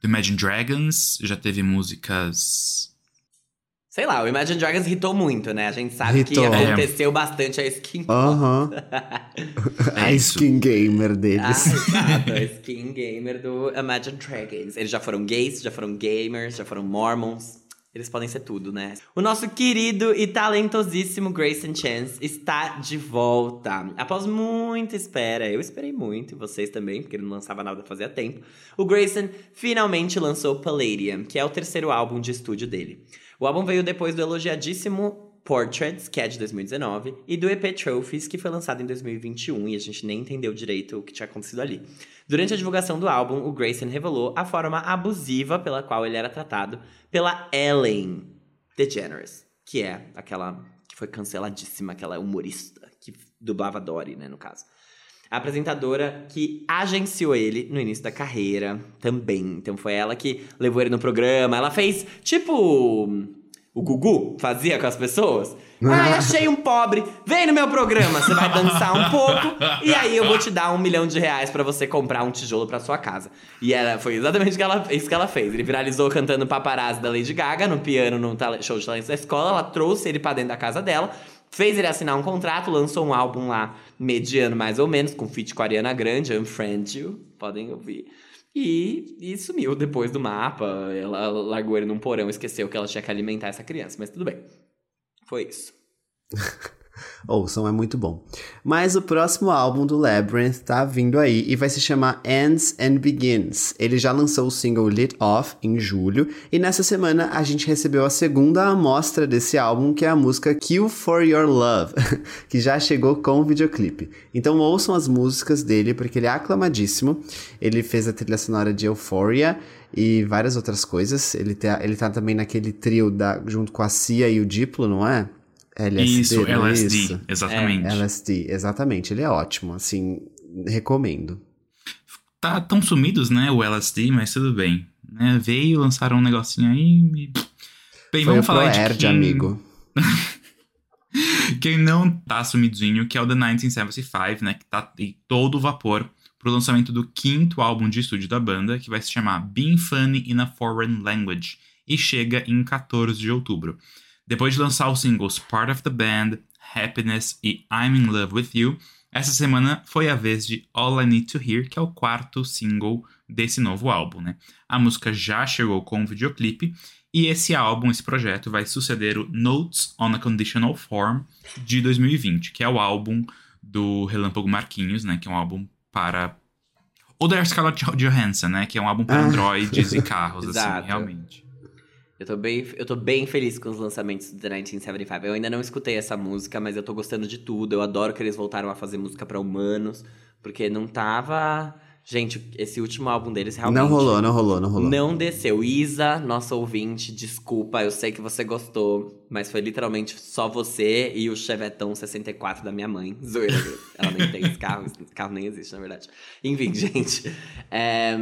B: do Imagine Dragons, já teve músicas.
C: Sei lá, o Imagine Dragons hitou muito, né? A gente sabe
D: Hitou.
C: que aconteceu bastante a skin.
D: Aham.
B: É
D: a
B: isso.
D: skin gamer
C: Ah,
D: deles.
C: exato, a skin gamer do Imagine Dragons. Eles já foram gays, já foram gamers, já foram mormons. Eles podem ser tudo, né? O nosso querido e talentosíssimo Grayson Chance está de volta. Após muita espera, eu esperei muito, e vocês também, porque ele não lançava nada fazia tempo. O Grayson finalmente lançou Palladium, que é o terceiro álbum de estúdio dele. O álbum veio depois do elogiadíssimo Portraits, que é de 2019, e do EP Trophies, que foi lançado em 2021 e a gente nem entendeu direito o que tinha acontecido ali. Durante a divulgação do álbum, o Grayson revelou a forma abusiva pela qual ele era tratado pela Ellen DeGeneres, que é aquela que foi canceladíssima, aquela humorista que dublava Dory, né, no caso. A apresentadora que agenciou ele no início da carreira também. Então foi ela que levou ele no programa. Ela fez tipo o Gugu fazia com as pessoas. Ah, achei um pobre. Vem no meu programa, você vai dançar um pouco e aí eu vou te dar um milhão de reais pra você comprar um tijolo pra sua casa. E ela foi exatamente que ela- isso que ela fez. Ele viralizou cantando paparazzi da Lady Gaga no piano no show de talentos da escola. Ela trouxe ele pra dentro da casa dela. Fez ele assinar um contrato, lançou um álbum lá, mediano mais ou menos, com feat com a Ariana Grande, Unfriend You, podem ouvir. E, e sumiu depois do mapa. Ela largou ele num porão, esqueceu que ela tinha que alimentar essa criança, mas tudo bem. Foi isso.
D: Ouçam, é muito bom. Mas o próximo álbum do Labyrinth tá vindo aí e vai se chamar Ends and Begins. Ele já lançou o single Lit Off em julho e nessa semana a gente recebeu a segunda amostra desse álbum, que é a música Kill for Your Love, que já chegou com o videoclipe. Então ouçam as músicas dele porque ele é aclamadíssimo. Ele fez a trilha sonora de Euphoria e várias outras coisas. Ele tá, ele tá também naquele trio da, junto com a Cia e o Diplo, não é? LSD,
B: isso,
D: não é
B: LSD,
D: isso?
B: exatamente.
D: LSD, exatamente. Ele é ótimo, assim, recomendo.
B: Tá tão sumidos, né, o LSD, mas tudo bem. Né, veio, lançaram um negocinho aí e... Bem,
D: Foi
B: vamos falar de
D: Proerd,
B: quem,
D: amigo.
B: quem não tá sumidinho, que é o The 1975, né, que tá em todo vapor pro lançamento do quinto álbum de estúdio da banda, que vai se chamar Being Funny in a Foreign Language, e chega em 14 de outubro. Depois de lançar os singles Part of the Band, Happiness e I'm in Love with You, essa semana foi a vez de All I Need to Hear, que é o quarto single desse novo álbum, né? A música já chegou com o videoclipe e esse álbum, esse projeto, vai suceder o Notes on a Conditional Form de 2020, que é o álbum do Relâmpago Marquinhos, né? Que é um álbum para ou da Scarlett Johansson, né? Que é um álbum para
D: Ah.
B: androides e carros, assim, realmente.
C: Eu tô, bem, eu tô bem feliz com os lançamentos do The 1975. Eu ainda não escutei essa música, mas eu tô gostando de tudo. Eu adoro que eles voltaram a fazer música pra humanos, porque não tava. Gente, esse último álbum deles realmente.
D: Não rolou, não rolou, não rolou.
C: Não desceu. Isa, nossa ouvinte, desculpa, eu sei que você gostou, mas foi literalmente só você e o Chevetão 64 da minha mãe. Zoeira, ela nem tem esse carro, esse carro nem existe, na verdade. Enfim, gente. é,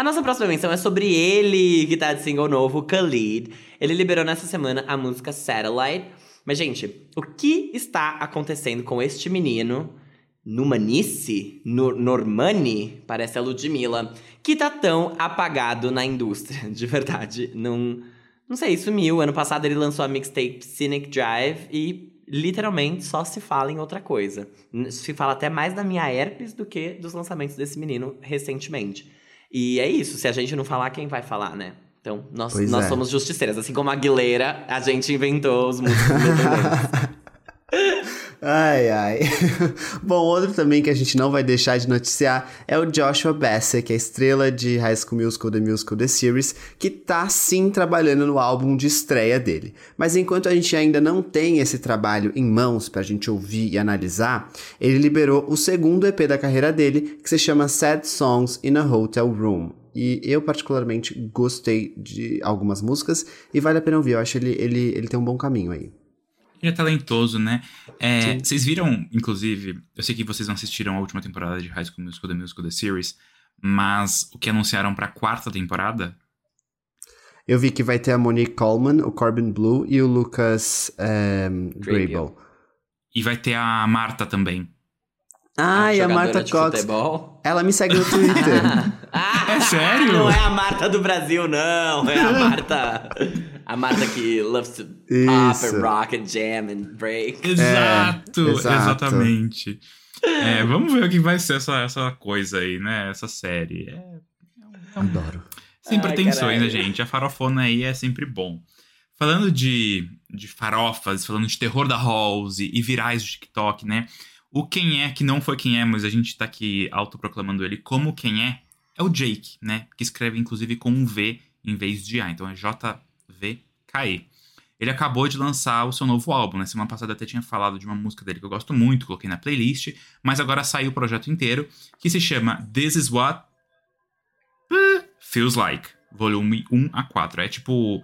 C: A nossa próxima menção é sobre ele, que tá de single novo, Khalid. Ele liberou nessa semana a música Satellite. Mas, gente, o que está acontecendo com este menino Numanice? No, Normani? Parece a Ludmilla. Que tá tão apagado na indústria, de verdade. Não, não sei, sumiu. Ano passado ele lançou a mixtape Cynic Drive e literalmente só se fala em outra coisa. Se fala até mais da minha herpes do que dos lançamentos desse menino recentemente. E é isso, se a gente não falar, quem vai falar, né? Então, nós,
D: Pois
C: nós
D: é.
C: somos justiceiras. Assim como a Aguilera, a gente inventou os músicos independentes.
D: Ai, ai. Bom, outro também que a gente não vai deixar de noticiar é o Joshua Bassett, que é a estrela de High School Musical, The Musical, The Series, que tá sim trabalhando no álbum de estreia dele. Mas enquanto a gente ainda não tem esse trabalho em mãos pra gente ouvir e analisar, ele liberou o segundo EP da carreira dele, que se chama Sad Songs in a Hotel Room. E eu, particularmente, gostei de algumas músicas e vale a pena ouvir. Eu acho ele, ele, ele tem um bom caminho aí.
B: Ele é talentoso, né? É, vocês viram, inclusive, eu sei que vocês não assistiram a última temporada de High School Musical, The Musical, The Series, mas o que anunciaram pra quarta temporada?
D: Eu vi que vai ter a Monique Coleman, o Corbin Blue e o Lucas ehm,
C: Grable.
B: E vai ter a Marta também.
D: Ah, e a Marta Cox.
C: futebol.
D: Ela me segue no Twitter.
C: Ah,
B: É sério?
C: Não é a Marta do Brasil, não. É a Marta. A Marta que loves to pop and rock and jam and break.
B: Exato,
D: exato.
B: exatamente. É, vamos ver o que vai ser essa, essa coisa aí, né? Essa série. É,
D: Adoro.
B: sem
C: Ai,
B: pretensões, né, gente? A farofona aí é sempre bom. Falando de, de farofas, falando de terror da Halls e, e virais do TikTok, né? O quem é, que não foi quem é, mas a gente tá aqui autoproclamando ele como quem é, é o Jake, né? Que escreve inclusive com um V em vez de A. Então é J-V-K-E. Ele acabou de lançar o seu novo álbum, né? Semana passada eu até tinha falado de uma música dele que eu gosto muito, coloquei na playlist, mas agora saiu o projeto inteiro, que se chama This Is What Feels Like, volume 1 a 4. É tipo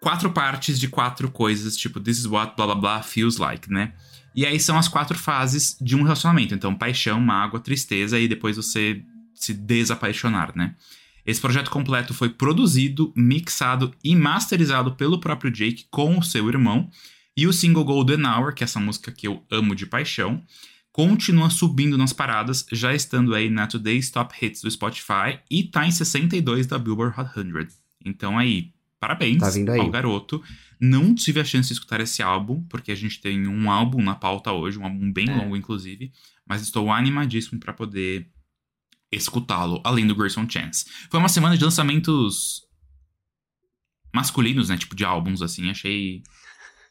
B: quatro partes de quatro coisas, tipo This Is What blá blá blá feels like, né? E aí são as quatro fases de um relacionamento. Então, paixão, mágoa, tristeza e depois você se desapaixonar, né? Esse projeto completo foi produzido, mixado e masterizado pelo próprio Jake com o seu irmão. E o single Golden Hour, que é essa música que eu amo de paixão, continua subindo nas paradas, já estando aí na Today's Top Hits do Spotify e tá em 62 da Billboard Hot 100. Então aí, parabéns
D: Tá aí.
B: ao garoto. Não tive a chance de escutar esse álbum, porque a gente tem um álbum na pauta hoje, um álbum bem
C: É.
B: longo, inclusive. Mas estou animadíssimo para poder escutá-lo, além do Grayson Chance. Foi uma semana de lançamentos masculinos, né? Tipo, de álbuns, assim. Achei.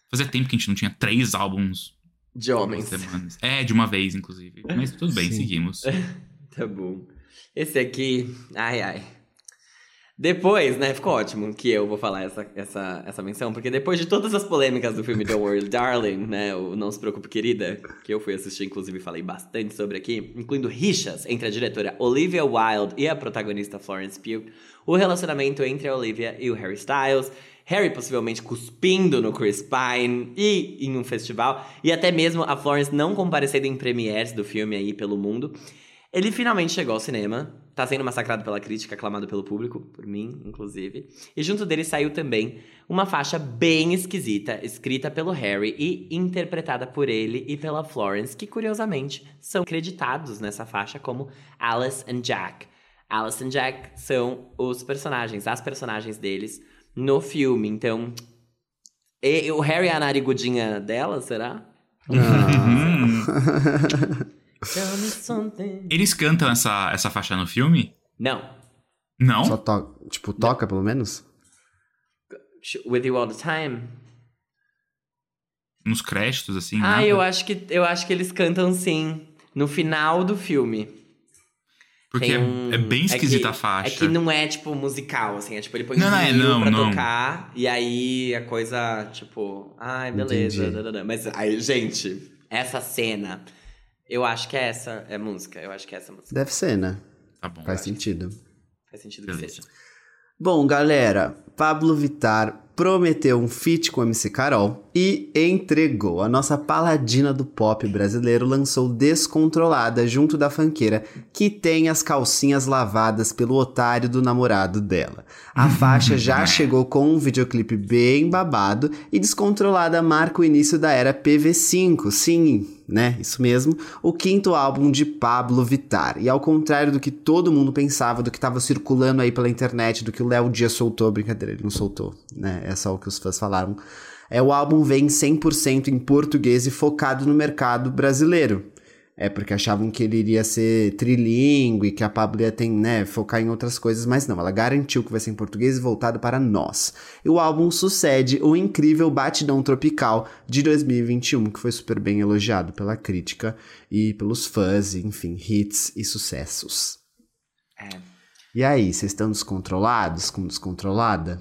B: Fazia tempo que a gente não tinha três álbuns
C: De homens.
B: semanas. É, de uma vez, inclusive. Mas tudo bem,
D: Sim.
B: seguimos.
C: Tá bom. Esse aqui, ai ai. Depois, né, ficou ótimo que eu vou falar essa, essa, essa menção, porque depois de todas as polêmicas do filme Don't Worry Darling, né, o Não Se Preocupe Querida, que eu fui assistir, inclusive falei bastante sobre aqui, incluindo rixas entre a diretora Olivia Wilde e a protagonista Florence Pugh, o relacionamento entre a Olivia e o Harry Styles, Harry possivelmente cuspindo no Chris Pine e em um festival, e até mesmo a Florence não comparecendo em premieres do filme aí pelo mundo. Ele finalmente chegou ao cinema, tá sendo massacrado pela crítica, aclamado pelo público, por mim, inclusive. E junto dele saiu também uma faixa bem esquisita, escrita pelo Harry e interpretada por ele e pela Florence, que curiosamente são creditados nessa faixa como Alice and Jack. Alice and Jack são os personagens, as personagens deles no filme. Então, e- o Harry é a narigudinha dela, será?
B: Hum.
C: Tell me something.
B: Eles cantam essa, essa faixa no filme?
C: Não.
B: Não?
D: Só to tipo, toca pelo menos?
C: With You All the Time?
B: Nos créditos, assim?
C: Ah,
B: nada?
C: eu acho que eu acho que eles cantam sim no final do filme.
B: Porque é-
C: um-
B: é, bem
C: que-
B: esquisita a faixa.
C: É que não é, tipo, musical, assim. É tipo, ele põe
B: Não,
C: um
B: não é, não,
C: pra
B: não.
C: tocar. E aí a coisa, tipo... Ai, beleza.
D: Entendi.
C: Mas aí, gente, essa cena... Eu acho que é essa é música. Eu acho que é essa música.
D: Deve ser, né?
B: Tá bom.
D: Faz sentido.
C: Faz sentido que seja.
D: Bom, galera, Pablo Vittar prometeu um feat com MC Carol e entregou. A nossa paladina do pop brasileiro lançou Descontrolada junto da fanqueira, que tem as calcinhas lavadas pelo otário do namorado dela. A faixa já chegou com um videoclipe bem babado e Descontrolada marca o início da era PV5. Sim, né? Isso mesmo. O quinto álbum de Pablo Vittar. E ao contrário do que todo mundo pensava, do que estava circulando aí pela internet, do que o Léo Dias soltou, brincadeira, ele não soltou, né? É só o que os fãs falaram. É o álbum vem 100% em português e focado no mercado brasileiro. É porque achavam que ele iria ser trilingue, que a Pablo ia ter, né, focar em outras coisas, mas não, ela garantiu que vai ser em português e voltado para nós. E o álbum sucede o incrível Batidão Tropical de 2021, que foi super bem elogiado pela crítica e pelos fãs, enfim, hits e sucessos.
C: É.
D: E aí, vocês estão descontrolados com descontrolada?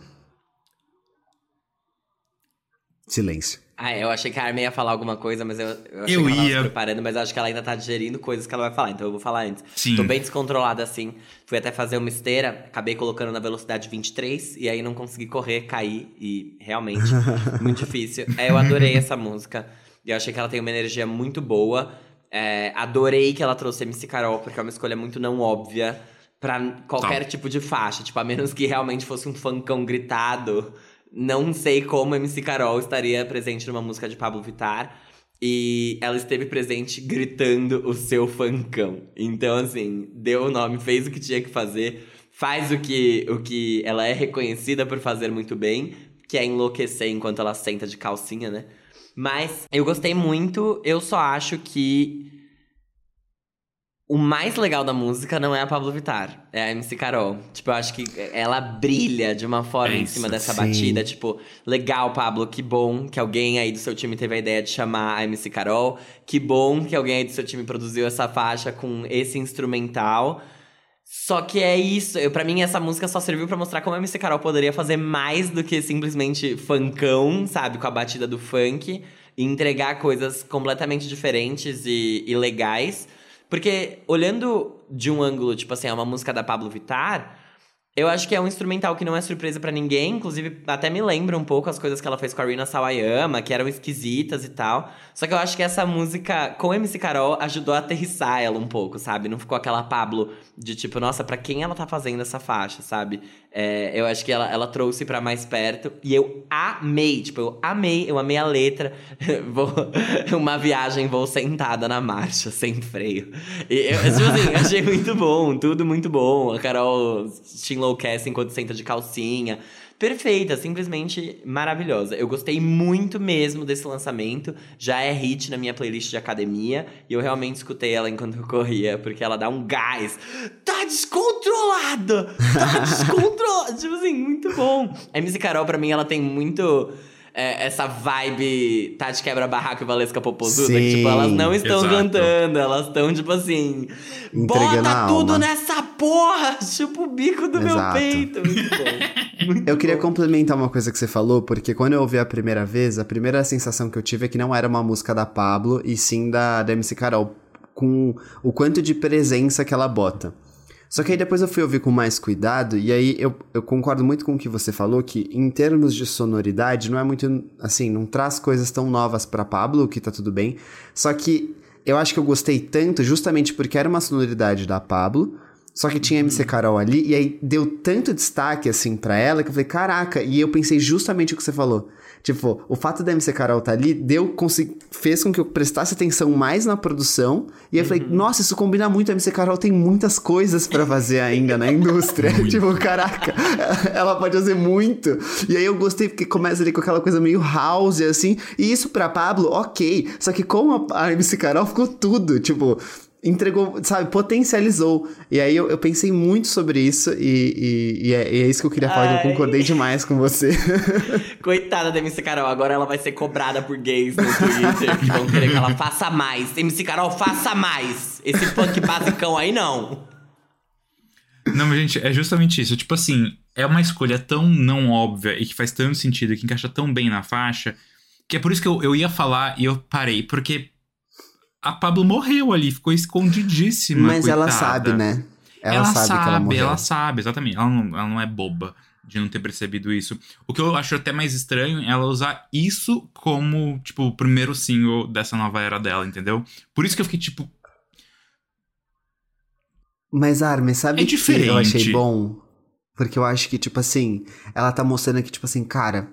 D: Silêncio.
C: Ah, eu achei que a Armin ia falar alguma coisa, mas eu, eu achei
B: Eu
C: que ela tava
B: ia.
C: se preparando, mas eu acho que ela ainda tá digerindo coisas que ela vai falar, então eu vou falar antes.
B: Sim.
C: Tô bem descontrolada assim. Fui até fazer uma esteira, acabei colocando na velocidade 23 e aí não consegui correr, caí e realmente muito difícil. É, eu adorei essa música. E eu achei que ela tem uma energia muito boa. É, adorei que ela trouxe MC Carol, porque é uma escolha muito não óbvia pra qualquer
B: Tá.
C: tipo de faixa. Tipo, a menos que realmente fosse um funkão gritado. Não sei como MC Carol estaria presente numa música de Pablo Vittar. E ela esteve presente gritando o seu funkão. Então, assim, deu o nome, fez o que tinha que fazer, faz o que, o que ela é reconhecida por fazer muito bem, que é enlouquecer enquanto ela senta de calcinha, né? Mas eu gostei muito, eu só acho que o mais legal da música não é a Pablo Vittar, é a MC Carol. Tipo, eu acho que ela brilha de uma forma
B: É
C: em
B: isso,
C: cima dessa
D: sim.
C: batida. Tipo, legal, Pablo, que bom que alguém aí do seu time teve a ideia de chamar a MC Carol. Que bom que alguém aí do seu time produziu essa faixa com esse instrumental. Só que é isso, eu, pra mim essa música só serviu pra mostrar como a MC Carol poderia fazer mais do que simplesmente funkão, sabe? Com a batida do funk. E entregar coisas completamente diferentes e, e legais. Porque, olhando de um ângulo, tipo assim, é uma música da Pablo Vittar, eu acho que é um instrumental que não é surpresa pra ninguém. Inclusive, até me lembra um pouco as coisas que ela fez com a Rina Sawayama, que eram esquisitas e tal. Só que eu acho que essa música, com MC Carol, ajudou a aterrissar ela um pouco, sabe? Não ficou aquela Pablo de tipo, nossa, pra quem ela tá fazendo essa faixa, sabe? É, eu acho que ela, ela trouxe pra mais perto. E eu amei, tipo, eu amei, eu amei a letra. vou, uma viagem, vou sentada na marcha, sem freio. E eu, tipo assim, achei muito bom, tudo muito bom. A Carol te enlouquece enquanto senta de calcinha. Perfeita, simplesmente maravilhosa. Eu gostei muito mesmo desse lançamento. Já é hit na minha playlist de academia. E eu realmente escutei ela enquanto eu corria, porque ela dá um gás. Tá descontrolada! Tá descontrolada! tipo assim, muito bom. A MC Carol, pra mim, ela tem muito. é, essa vibe Tati Quebra-Barraco e Valesca Popozuda, que,
D: Sim,
C: tipo, elas não estão
B: exato.
C: cantando, elas estão, tipo assim,
D: Entregando
C: bota tudo
D: alma.
C: nessa porra, chupa o bico do meu
D: Exato.
C: peito. Muito bom. Muito
D: Eu queria
C: bom.
D: complementar uma coisa que você falou, porque quando eu ouvi a primeira vez, a primeira sensação que eu tive é que não era uma música da Pablo, e sim da, da MC Carol, com o quanto de presença que ela bota. Só que aí depois eu fui ouvir com mais cuidado, e aí eu, eu concordo muito com o que você falou, que em termos de sonoridade, não é muito, assim, não traz coisas tão novas pra Pablo, que tá tudo bem, só que eu acho que eu gostei tanto justamente porque era uma sonoridade da Pablo, só que tinha MC Carol ali, e aí deu tanto destaque, assim, pra ela, que eu falei, caraca, e eu pensei justamente o que você falou. Tipo, o fato da MC Carol estar ali deu, fez com que eu prestasse atenção mais na produção, e eu falei, nossa, isso combina muito, a MC Carol tem muitas coisas pra fazer ainda na indústria. tipo, caraca, ela pode fazer muito. E aí eu gostei, porque começa ali com aquela coisa meio house, assim, e isso pra Pablo, ok, só que com a, a MC Carol ficou tudo, tipo entregou, sabe, potencializou. E aí eu, eu pensei muito sobre isso e, e- e é, e é isso que eu queria falar, que eu concordei demais com você.
C: Coitada da MC Carol, agora ela vai ser cobrada por gays no Twitter, que vão querer que ela faça mais. MC Carol, faça mais! Esse funk basicão aí, não.
B: Não, mas, gente, é justamente isso. Tipo assim, é uma escolha tão não óbvia e que faz tanto sentido, que encaixa tão bem na faixa, que é por isso que eu, eu ia falar e eu parei, porque a Pablo morreu ali, ficou escondidíssima.
D: Mas ela
B: coitada.
D: sabe, né? Ela,
B: Ela,
D: sabe,
B: sabe,
D: que ela morreu.
B: ela sabe, exatamente. Ela não, ela não é boba de não ter percebido isso. O que eu acho até mais estranho é ela usar isso como, tipo, o primeiro single dessa nova era dela, entendeu? Por isso que eu fiquei, tipo,
D: Mas, Armin, sabe
B: É
D: o que eu achei
B: diferente.
D: bom? Porque eu acho que, tipo assim, ela tá mostrando aqui, tipo assim, cara,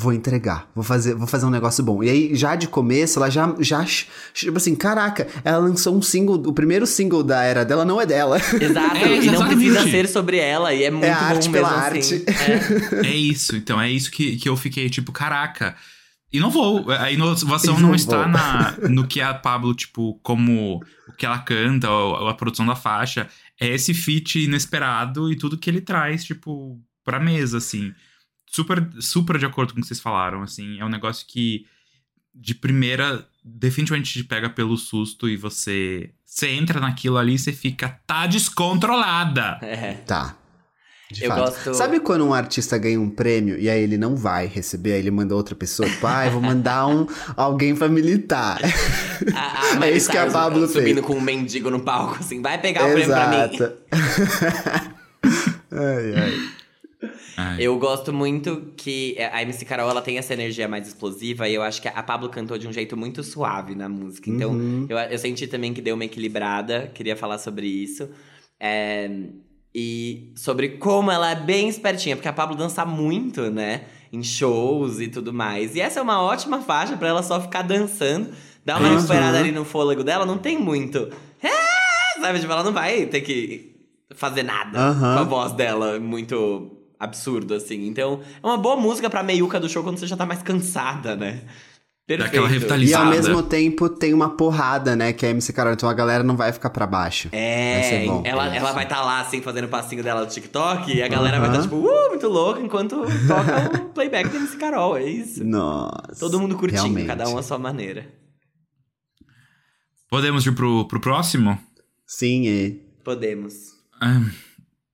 D: vou entregar, vou fazer, vou fazer um negócio bom. E aí, já de começo, ela já, já, tipo assim, caraca, ela lançou um single, o primeiro single da era dela não é dela.
C: Exato,
B: É,
C: e não precisa ser sobre ela, e é muito
D: É
C: bom
D: arte
C: mesmo
D: pela
C: assim.
D: arte.
C: É.
B: é isso. Então, é isso que, que eu fiquei, tipo, caraca. E não vou. A inovação não
D: não
B: está
D: vou.
B: na, no que a Pablo, tipo, como o que ela canta, ou a produção da faixa. É esse feat inesperado e tudo que ele traz, tipo, pra mesa, assim. Super, super de acordo com o que vocês falaram, assim. É um negócio que, de primeira, definitivamente te pega pelo susto e você. Você entra naquilo ali e você fica, tá descontrolada.
C: É.
D: Tá. De
C: Eu
D: fato.
C: gosto-
D: Sabe quando um artista ganha um prêmio e aí ele não vai receber, aí ele manda outra pessoa? Tipo, ah, eu vou mandar um, alguém pra militar.
C: A, a
D: É isso que a Pablo
C: subindo
D: fez.
C: com um mendigo no palco, assim, vai pegar o prêmio pra mim.
D: Exato. ai, ai.
B: Ai.
C: Eu gosto muito que a MC Carol ela tem essa energia mais explosiva e eu acho que a Pablo cantou de um jeito muito suave na música. Então,
D: Uhum.
C: eu, eu senti também que deu uma equilibrada, queria falar sobre isso. É, e sobre como ela é bem espertinha, porque a Pablo dança muito, né? Em shows e tudo mais. E essa é uma ótima faixa pra ela só ficar dançando, dar uma
D: Uhum.
C: recuperada ali no fôlego dela, não tem muito. "É", Sabe, tipo, ela não vai ter que fazer nada
D: Aham.
C: com a voz dela muito absurdo, assim. Então, é uma boa música pra meiuca do show quando você já tá mais cansada, né? Perfeito.
B: Daquela
D: E
B: revitalização.
D: ao mesmo tempo tem uma porrada, né? Que é a MC Carol, então a galera não vai ficar pra baixo. Vai
C: É,
D: ser bom.
C: ela, ela vai estar lá, assim, fazendo o passinho dela do TikTok, e a galera vai estar, tipo, uh, muito louca, enquanto toca o playback da MC Carol, é isso.
D: Nossa.
C: Todo mundo curtindo,
D: realmente.
C: cada um à sua maneira.
B: Podemos ir pro, pro próximo?
D: Sim, é.
C: Podemos.
B: Ah,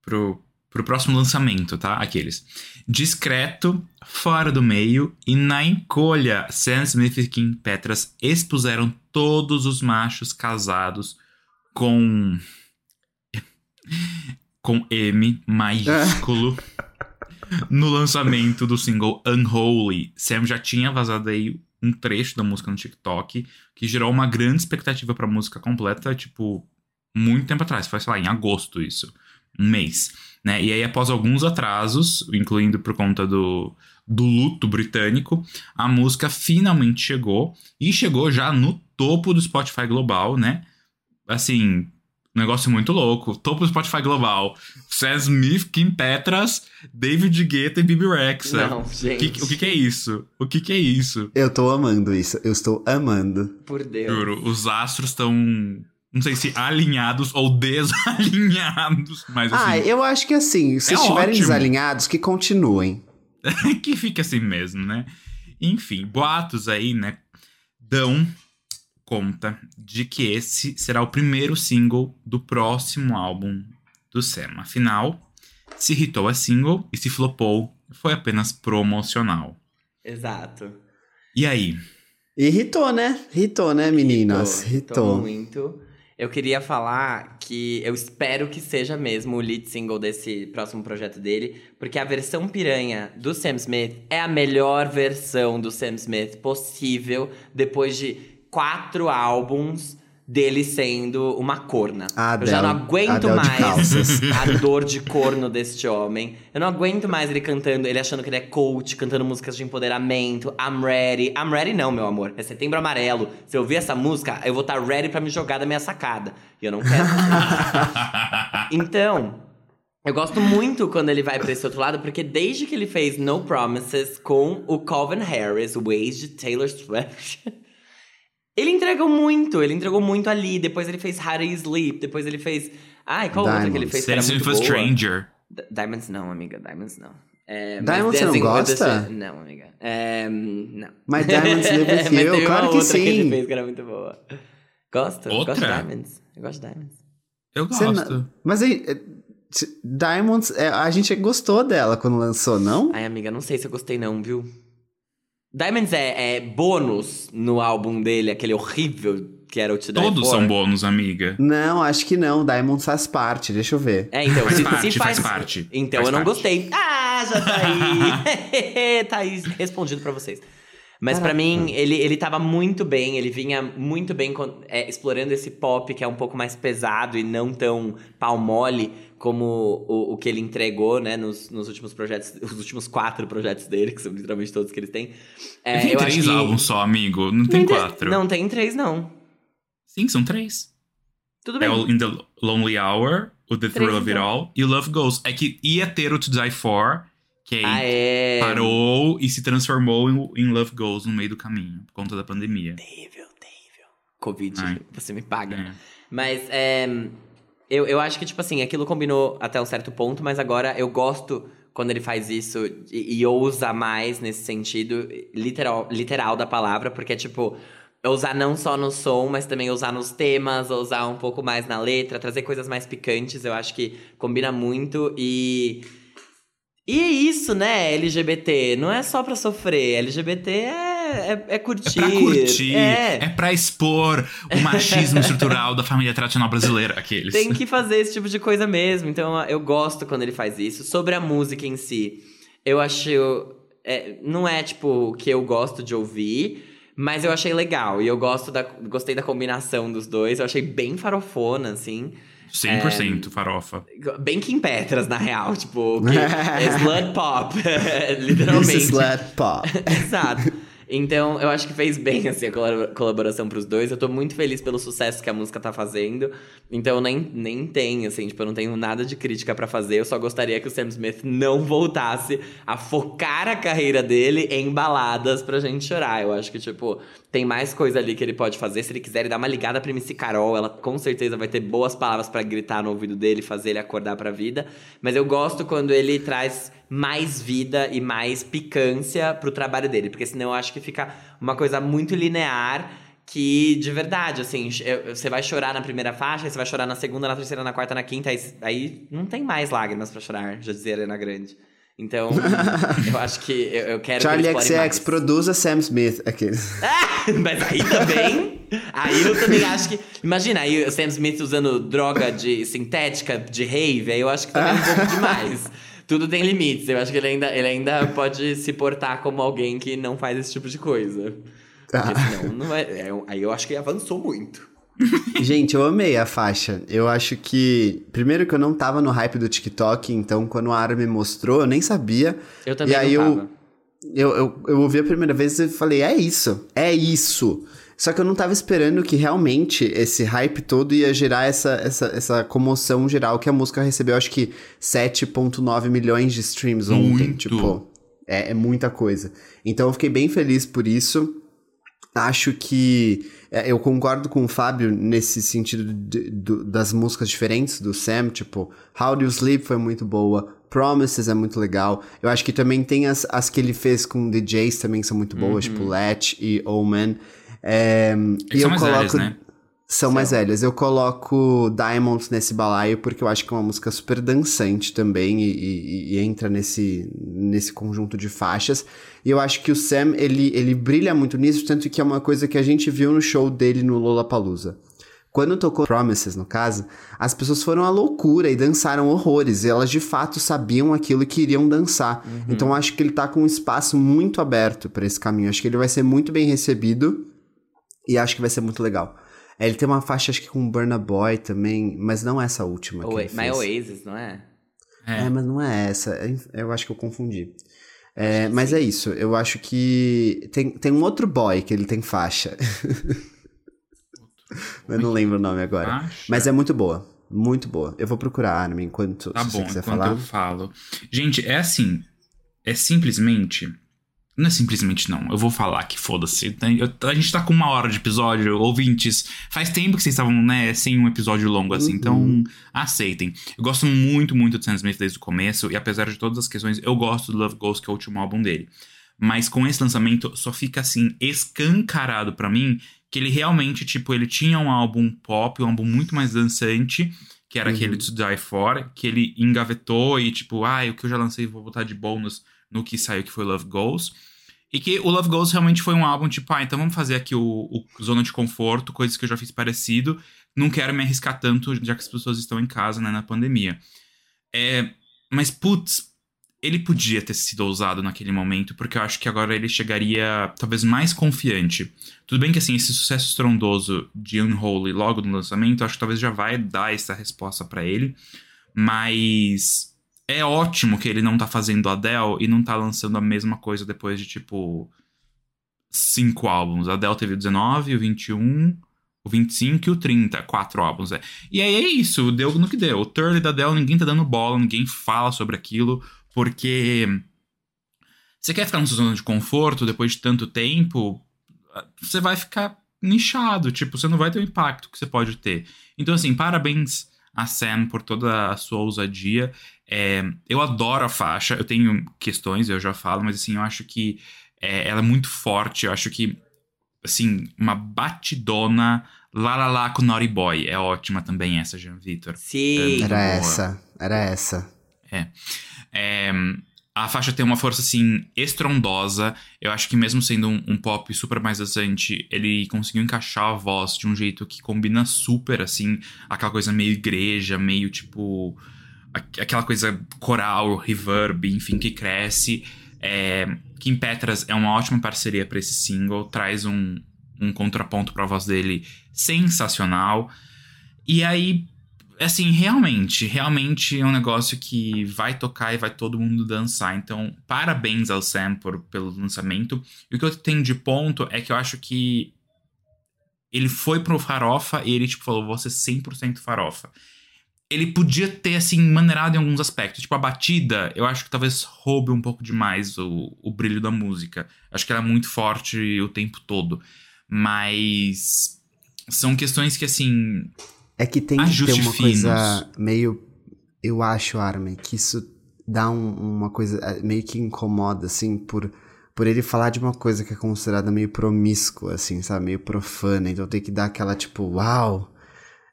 B: pro, pro próximo lançamento, tá? Aqueles. Discreto, fora do meio e na encolha, Sam Smith e Kim Petras expuseram todos os machos casados com. com M maiúsculo no lançamento do single Unholy. Sam já tinha vazado aí um trecho da música no TikTok que gerou uma grande expectativa pra música completa, tipo, muito tempo atrás. Foi, sei lá, em agosto isso. Um mês. Né? E aí, após alguns atrasos, incluindo por conta do, do luto britânico, a música finalmente chegou. E chegou já no topo do Spotify Global, né? Assim, um negócio muito louco. Topo do Spotify Global. Sam Smith, Kim Petras, David Guetta e Bibi Rexa.
C: Não,
B: O
C: gente.
B: que, o que que é isso? O que que é isso?
D: Eu tô amando isso. Eu estou amando.
C: Por Deus.
B: Juro, os astros estão. Não sei se alinhados ou desalinhados, mas
D: Ah,
B: assim.
D: eu acho que assim, se
B: É
D: estiverem
B: ótimo.
D: desalinhados, que continuem.
B: que fica assim mesmo, né? Enfim, boatos aí, né? Dão conta de que esse será o primeiro single do próximo álbum do Sam. Afinal, se hitou a single e se flopou, foi apenas promocional.
C: Exato.
B: E aí?
D: Irritou, né? Irritou, né, meninas? Irritou.
C: muito. Eu queria falar que eu espero que seja mesmo o lead single desse próximo projeto dele, porque a versão piranha do Sam Smith é a melhor versão do Sam Smith possível depois de quatro álbuns dele sendo uma corna.
D: A
C: eu já não aguento mais a dor de corno deste homem. Eu não aguento mais ele cantando, ele achando que ele é coach, cantando músicas de empoderamento. I'm ready. I'm ready não, meu amor. É setembro amarelo. Se eu ouvir essa música, eu vou estar ready pra me jogar da minha sacada. E eu não quero. Então, eu gosto muito quando ele vai pra esse outro lado, porque desde que ele fez No Promises com o Calvin Harris, o ex de Taylor Swift, ele entregou muito, ele entregou muito ali. Depois ele fez How You Sleep, depois ele fez. Ai, qual outra que ele
D: Diamonds.
C: fez que era
B: Sam
C: muito
B: Smith
C: boa?
B: Stranger.
C: D- Diamonds não, amiga, Diamonds não. É, mas
D: Diamonds você não
C: Dancing with the
D: gosta?
C: Não, amiga. É, não.
D: Mas Diamonds Live With You, claro que
C: outra que ele
D: sim.
C: fez que era muito boa. Gosto?
B: Outra?
C: Gosto de Diamonds. Eu gosto de Diamonds.
B: Eu gosto.
D: não- Mas aí, eh, Diamonds, é, a gente gostou dela quando lançou, não?
C: Ai, amiga, não sei se eu gostei não, viu? Diamonds é, é bônus no álbum dele, aquele horrível que era o Die
B: Todos são bônus, amiga.
D: Não, acho que não. Diamonds faz parte, deixa eu ver.
C: É, então,
B: Faz
C: se,
B: parte,
C: se
B: faz
C: faz,
B: parte.
C: Então
B: Faz
C: eu não
B: parte.
C: gostei. Ah, já tá aí. tá aí respondido pra vocês. Mas pra
D: Caraca.
C: mim, ele, ele tava muito bem, ele vinha muito bem com- é, explorando esse pop que é um pouco mais pesado e não tão pau mole como o, o que ele entregou, né, nos, nos últimos projetos, os últimos quatro projetos dele, que são literalmente todos que eles têm. É,
B: tem
C: eu
B: três
C: acho que-
B: álbuns só, amigo. Não tem
C: Não
B: quatro.
C: Não, tem três, não.
B: Sim, são três.
C: Tudo bem.
B: É o In the Lonely Hour, o The Thrill of It
C: então.
B: All e o Love Goes. É que ia ter o To Die For, que aí
C: Ah, é.
B: parou e se transformou em, em Love Goes no meio do caminho, por conta da pandemia.
C: Terrível, terrível. Covid,
B: Ai.
C: você me paga.
B: É.
C: Mas é, eu, eu acho que, tipo assim, aquilo combinou até um certo ponto, mas agora eu gosto quando ele faz isso e, e ousa mais nesse sentido literal, literal da palavra, porque é tipo. Usar não só no som, mas também usar nos temas, usar um pouco mais na letra, trazer coisas mais picantes, eu acho que combina muito e. E é isso, né, LGBT? Não é só pra sofrer. LGBT é, é, é curtir.
B: É pra curtir,
C: É.
B: é pra expor o machismo estrutural da família tradicional brasileira, aqueles.
C: Tem que fazer esse tipo de coisa mesmo. Então eu gosto quando ele faz isso. Sobre a música em si, eu acho. é, não é tipo o que eu gosto de ouvir. Mas eu achei legal. E eu gosto da, gostei da combinação dos dois. Eu achei bem farofona, assim.
B: 100% farofa.
C: Bem Kim Petras, na real. Tipo, que é slut pop. literalmente.
D: This is Slut Pop.
C: Exato. Então, eu acho que fez bem, assim, a colab- colaboração pros dois. Eu tô muito feliz pelo sucesso que a música tá fazendo. Então, eu nem, nem tenho, assim, tipo, eu não tenho nada de crítica pra fazer. Eu só gostaria que o Sam Smith não voltasse a focar a carreira dele em baladas pra gente chorar. Eu acho que, tipo, tem mais coisa ali que ele pode fazer. Se ele quiser ele dar uma ligada pra MC Carol, ela com certeza vai ter boas palavras pra gritar no ouvido dele, fazer ele acordar pra vida. Mas eu gosto quando ele traz mais vida e mais picância pro trabalho dele, porque senão eu acho que fica uma coisa muito linear que, de verdade, assim, eu- você vai chorar na primeira faixa, você vai chorar na segunda, na terceira, na quarta, na quinta, aí, aí não tem mais lágrimas pra chorar, já dizia a Arena Grande. Então, eu acho que eu, eu quero
D: Charlie
C: que
D: XX
C: mais.
D: produza Sam Smith. Aqueles.
C: Mas aí também. Aí eu também acho que. Imagina, aí o Sam Smith usando droga de sintética de rave, aí eu acho que também é um pouco demais. Tudo tem limites. Eu acho que ele ainda, ele ainda pode se portar como alguém que não faz esse tipo de coisa. Porque
D: Ah.
C: senão não vai. é, aí eu acho que avançou muito.
D: Gente, eu amei a faixa. Eu acho que. Primeiro que eu não tava no hype do TikTok, então quando a Ara me mostrou, eu nem sabia.
C: Eu também
D: E aí
C: não
D: eu-
C: tava.
D: Eu, eu, eu ouvi a primeira vez e falei, é isso, é isso. Só que eu não tava esperando que realmente esse hype todo ia gerar essa, essa, essa comoção geral que a música recebeu, acho que 7,9 milhões de streams ontem.
B: Muito.
D: Tipo, é, é muita coisa. Então eu fiquei bem feliz por isso. Acho que é, eu concordo com o Fábio nesse sentido de- do- das músicas diferentes do Sam, tipo, How Do You Sleep foi muito boa, Promises é muito legal. Eu acho que também tem as, as que ele fez com DJs também que são muito boas, tipo Let e Omen. É,
B: Eles são mais velhos, né?
D: São mais velhas. Eu coloco Diamonds nesse balaio porque eu acho que é uma música super dançante também e, e- e entra nesse, nesse conjunto de faixas. E eu acho que o Sam, ele, ele brilha muito nisso, tanto que é uma coisa que a gente viu no show dele no Lollapalooza. Quando tocou Promises, no caso, as pessoas foram à loucura e dançaram horrores. E elas de fato sabiam aquilo e queriam dançar. Então eu acho que ele tá com um espaço muito aberto para esse caminho. Acho que ele vai ser muito bem recebido e acho que vai ser muito legal. É, Ele tem uma faixa, acho que com Burna Boy também, mas não essa última. ele
C: My
D: fez.
C: Oasis, não é?
D: É, mas não é essa. É, Eu acho que eu confundi. É, mas é isso. Eu acho que tem, tem um outro boy que ele tem faixa. eu não lembro o nome agora.
B: Acha?
D: Mas é muito boa. Muito boa. Eu vou procurar, Armin, enquanto
B: Tá
D: se você
B: bom,
D: quiser
B: enquanto
D: falar.
B: eu falo. Gente, é assim. É simplesmente. Não é simplesmente não. Eu vou falar que foda-se. A gente tá com uma hora de episódio, ouvintes. Faz tempo que vocês estavam, né, sem um episódio longo assim.
D: Uhum.
B: Então, aceitem. Eu gosto muito, muito do Sam Smith desde o começo. E apesar de todas as questões, eu gosto do Love Ghost, que é o último álbum dele. Mas com esse lançamento, só fica assim, escancarado pra mim que ele realmente, tipo, ele tinha um álbum pop, um álbum muito mais dançante, que era aquele To Die For, que ele engavetou e tipo, ah, o que eu já lancei vou botar de bônus no que saiu, que foi Love Goes. E que o Love Goes realmente foi um álbum tipo, ah, então vamos fazer aqui o, o Zona de Conforto, coisas que eu já fiz parecido. Não quero me arriscar tanto, já que as pessoas estão em casa, né, na pandemia. É, mas, putz, ele podia ter sido ousado naquele momento, porque eu acho que agora ele chegaria talvez mais confiante. Tudo bem que assim, esse sucesso estrondoso de Unholy logo no lançamento, acho que talvez já vai dar essa resposta para ele, mas é ótimo que ele não tá fazendo Adele e não tá lançando a mesma coisa depois de, tipo, cinco álbuns. A Adele teve o 19, o 21, o 25 e o 30. Quatro álbuns, é. E aí é isso, deu no que deu. O Turley da Adele, ninguém tá dando bola, ninguém fala sobre aquilo, porque... Você quer ficar numa zona de conforto depois de tanto tempo, você vai ficar nichado, tipo, você não vai ter o impacto que você pode ter. Então, assim, parabéns a Sam por toda a sua ousadia. É, eu adoro a faixa, eu tenho questões, eu já falo, mas assim, eu acho que é, ela é muito forte, eu acho que, assim, uma batidona lá lá lá com Naughty Boy é ótima também essa, Jean Vitor.
C: Sim.
D: Era essa, era essa.
B: É. é. A faixa tem uma força, assim, estrondosa. Eu acho que mesmo sendo um, um pop super mais dançante, ele conseguiu encaixar a voz de um jeito que combina super, assim, aquela coisa meio igreja, meio tipo aquela coisa coral, reverb, enfim, que cresce. É, Kim Petras é uma ótima parceria para esse single, traz um, um contraponto para a voz dele sensacional. E aí, assim, realmente, realmente é um negócio que vai tocar e vai todo mundo dançar. Então, parabéns ao Sam por, pelo lançamento. E o que eu tenho de ponto é que eu acho que ele foi pro farofa e ele, tipo, falou, vou ser 100% farofa ele podia ter, assim, maneirado em alguns aspectos. Tipo, a batida, eu acho que talvez roube um pouco demais o, o brilho da música. Acho que ela é muito forte o tempo todo. Mas são questões que, assim.
D: É que tem que ter uma finos. coisa meio. Eu acho, Armin, que isso dá um, uma coisa. É, meio que incomoda, assim, por. Por ele falar de uma coisa que é considerada meio promíscua, assim, sabe? Meio profana. Então tem que dar aquela, tipo, uau!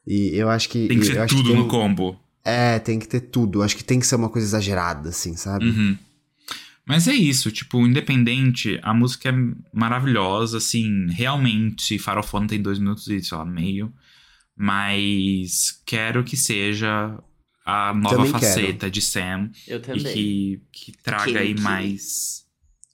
D: E eu acho que.
B: Tem que ser tudo
D: que
B: no combo.
D: É, tem que ter tudo. Acho que tem que ser uma coisa exagerada, assim, sabe?
B: Uhum. Mas é isso, tipo, independente, a música é maravilhosa, assim, realmente, Farofone tem dois minutos e, sei lá, meio. Mas quero que seja a nova também faceta quero. de Sam.
C: Eu também.
B: E que, que traga aí mais.